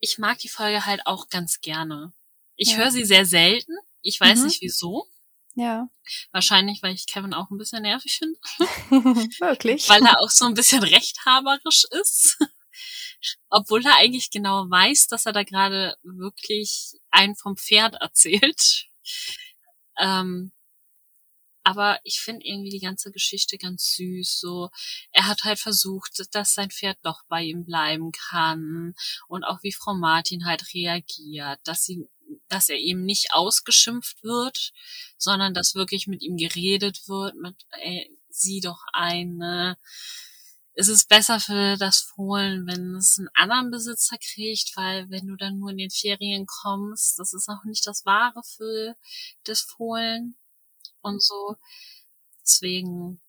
ich mag die Folge halt auch ganz gerne. Ich ja. höre sie sehr selten. Ich weiß mhm. nicht wieso. Ja. Wahrscheinlich, weil ich Kevin auch ein bisschen nervig finde. Wirklich. weil er auch so ein bisschen rechthaberisch ist. Obwohl er eigentlich genau weiß, dass er da gerade wirklich einen vom Pferd erzählt. Ähm, aber ich finde irgendwie die ganze Geschichte ganz süß. So, er hat halt versucht, dass sein Pferd doch bei ihm bleiben kann und auch wie Frau Martin halt reagiert, dass sie dass er eben nicht ausgeschimpft wird, sondern dass wirklich mit ihm geredet wird, mit, ey, sieh doch eine. Es ist besser für das Fohlen, wenn es einen anderen Besitzer kriegt, weil wenn du dann nur in den Ferien kommst, das ist auch nicht das Wahre für das Fohlen und so. Deswegen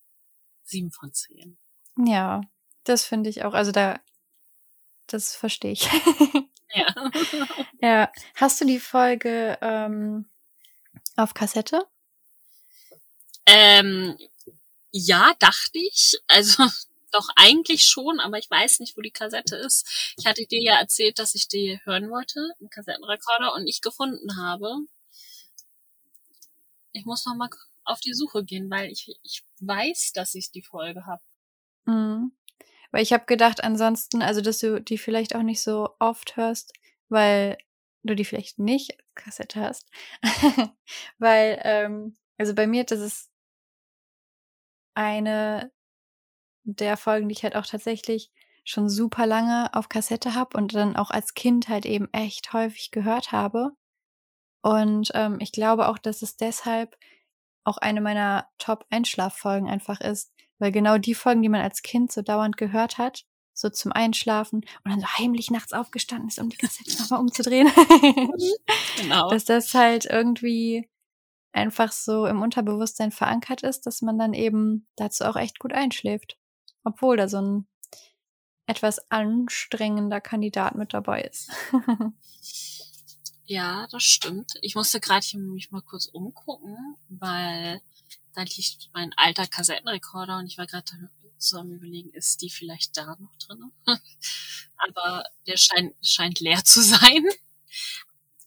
sieben von zehn. Ja, das finde ich auch. Also da, das verstehe ich. Ja. ja. Hast du die Folge ähm, auf Kassette? Ähm, ja, dachte ich. Also doch eigentlich schon, aber ich weiß nicht, wo die Kassette ist. Ich hatte dir ja erzählt, dass ich die hören wollte, einen Kassettenrekorder, und nicht gefunden habe. Ich muss noch mal auf die Suche gehen, weil ich, ich weiß, dass ich die Folge habe. Mhm. Weil ich habe gedacht, ansonsten, also dass du die vielleicht auch nicht so oft hörst, weil du die vielleicht nicht als Kassette hast. weil, ähm, also bei mir, das ist eine der Folgen, die ich halt auch tatsächlich schon super lange auf Kassette habe und dann auch als Kind halt eben echt häufig gehört habe. Und ähm, ich glaube auch, dass es deshalb auch eine meiner Top-Einschlaffolgen einfach ist, weil genau die Folgen, die man als Kind so dauernd gehört hat, so zum Einschlafen und dann so heimlich nachts aufgestanden ist, um die Kassette nochmal umzudrehen. genau. Dass das halt irgendwie einfach so im Unterbewusstsein verankert ist, dass man dann eben dazu auch echt gut einschläft. Obwohl da so ein etwas anstrengender Kandidat mit dabei ist. ja, das stimmt. Ich musste gerade mich mal kurz umgucken, weil da liegt mein alter Kassettenrekorder und ich war gerade so am überlegen, ist die vielleicht da noch drin? Aber der scheint, scheint leer zu sein.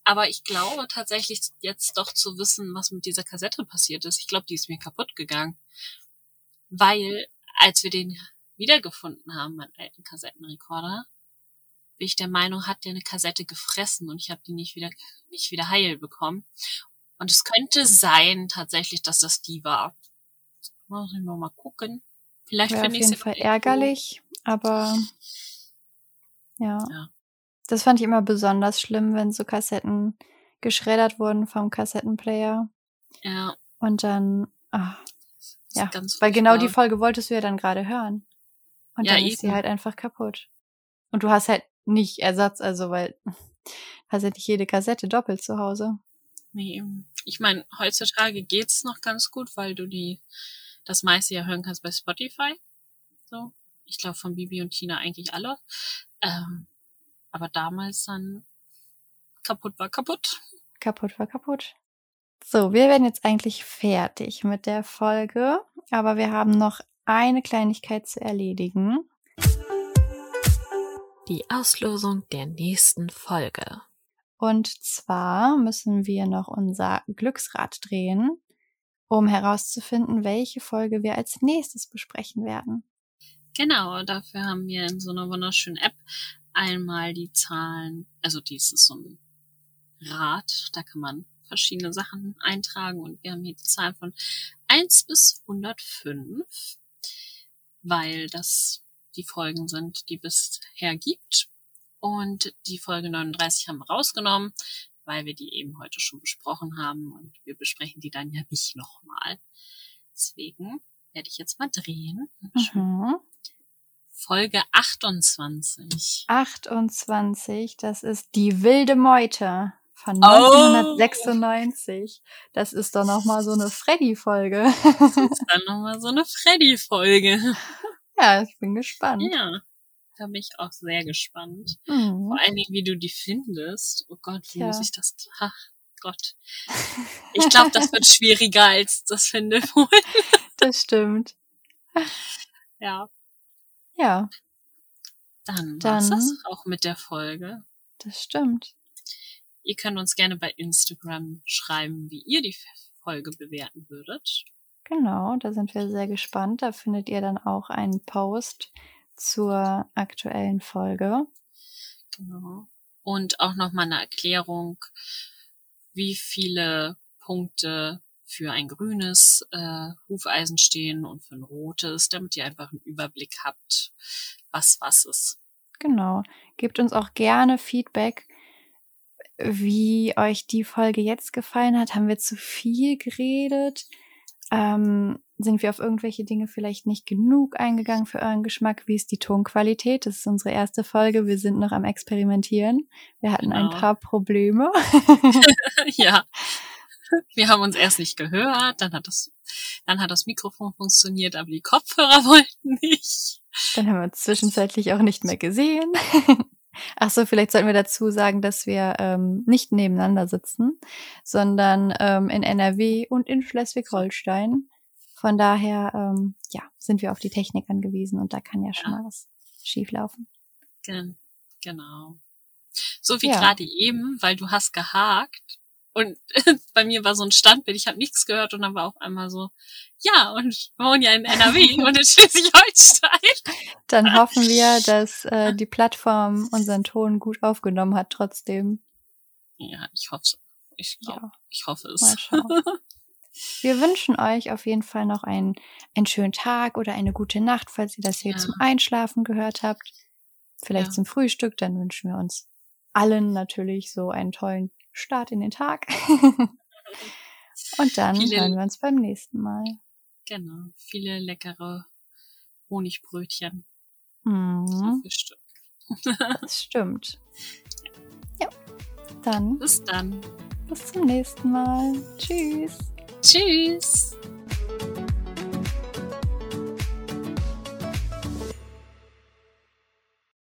Aber ich glaube tatsächlich jetzt doch zu wissen, was mit dieser Kassette passiert ist. Ich glaube, die ist mir kaputt gegangen. Weil, als wir den wiedergefunden haben, meinen alten Kassettenrekorder, bin ich der Meinung, hat der eine Kassette gefressen und ich habe die nicht wieder, nicht wieder heil bekommen. Und es könnte sein tatsächlich, dass das die war. Muss ich mal gucken. Vielleicht auf finde ich jeden sie Fall noch irgendwo. ärgerlich, aber ja. Ja. Das fand ich immer besonders schlimm, wenn so Kassetten geschreddert wurden vom Kassettenplayer Ja, und dann, ist ja, weil genau die. Folge wolltest du ja dann gerade hören. Und Ja, dann ist sie eben. halt einfach kaputt. Und du hast halt nicht Ersatz, also weil hast ja nicht jede Kassette doppelt zu Hause. Nee, ich meine, heutzutage geht's noch ganz gut, weil du die das meiste ja hören kannst bei Spotify. So. Ich glaube von Bibi und Tina eigentlich alle. Ähm, aber damals dann kaputt war kaputt. Kaputt war kaputt. So, wir werden jetzt eigentlich fertig mit der Folge, aber wir haben noch eine Kleinigkeit zu erledigen. Die Auslosung der nächsten Folge. Und zwar müssen wir noch unser Glücksrad drehen, um herauszufinden, welche Folge wir als nächstes besprechen werden. Genau, dafür haben wir in so einer wunderschönen App einmal die Zahlen, also dies ist so ein Rad, da kann man verschiedene Sachen eintragen und wir haben hier die Zahlen von 1 bis 105, weil das die Folgen sind, die bisher gibt. Und die Folge 39 haben wir rausgenommen, weil wir die eben heute schon besprochen haben und wir besprechen die dann ja nicht nochmal. Deswegen werde ich jetzt mal drehen. Mhm. Folge 28. 28, das ist die wilde Meute von Oh. 1996. Das ist doch noch mal so eine Freddy-Folge. Das ist dann nochmal so eine Freddy-Folge. ja, ich bin gespannt. Ja, da bin ich auch sehr gespannt. Mhm. Vor allen Dingen, wie du die findest. Oh Gott, wie Tja. muss ich das... Ach Gott. Ich glaube, das wird schwieriger als das finde wohl. Das stimmt. Ja, Ja, dann Dann- das auch mit der Folge. das stimmt. Ihr könnt uns gerne bei Instagram schreiben, wie ihr die Folge bewerten würdet. Genau, da sind wir sehr gespannt. Da findet ihr dann auch einen Post zur aktuellen Folge. Genau. Und auch nochmal eine Erklärung, wie viele Punkte für ein grünes äh, Hufeisen stehen und für ein rotes, damit ihr einfach einen Überblick habt, was was ist. Genau. Gebt uns auch gerne Feedback, wie euch die Folge jetzt gefallen hat. Haben wir zu viel geredet? Ähm, sind wir auf irgendwelche Dinge vielleicht nicht genug eingegangen für euren Geschmack? Wie ist die Tonqualität? Das ist unsere erste Folge. Wir sind noch am Experimentieren. Wir hatten ein Genau. paar Probleme. ja. Wir haben uns erst nicht gehört, dann hat das, dann hat das Mikrofon funktioniert, aber die Kopfhörer wollten nicht. Dann haben wir uns zwischenzeitlich auch nicht mehr gesehen. Ach so, vielleicht sollten wir dazu sagen, dass wir ähm, nicht nebeneinander sitzen, sondern ähm, in NRW und in Schleswig-Holstein. Von daher, ähm, ja, sind wir auf die Technik angewiesen und da kann ja schon Ja. mal was schieflaufen. Gen genau. So wie Ja. gerade eben, weil du hast gehakt und bei mir war so ein Standbild, ich habe nichts gehört und dann war auf einmal so, ja, und ich wohne ja in NRW und in Schleswig-Holstein. Dann hoffen wir, dass äh, die Plattform unseren Ton gut aufgenommen hat trotzdem. Ja, ich hoffe Ich glaube, Ja, ich hoffe es. mal schauen. Wir wünschen euch auf jeden Fall noch einen, einen schönen Tag oder eine gute Nacht, falls ihr das hier Ja. zum Einschlafen gehört habt. Vielleicht Ja. zum Frühstück, dann wünschen wir uns allen natürlich so einen tollen Start in den Tag. Und dann Viele- hören wir uns beim nächsten Mal. Genau. Viele leckere Honigbrötchen Mhm, das stimmt. Ja, dann Bis dann. bis zum nächsten Mal. Tschüss. Tschüss.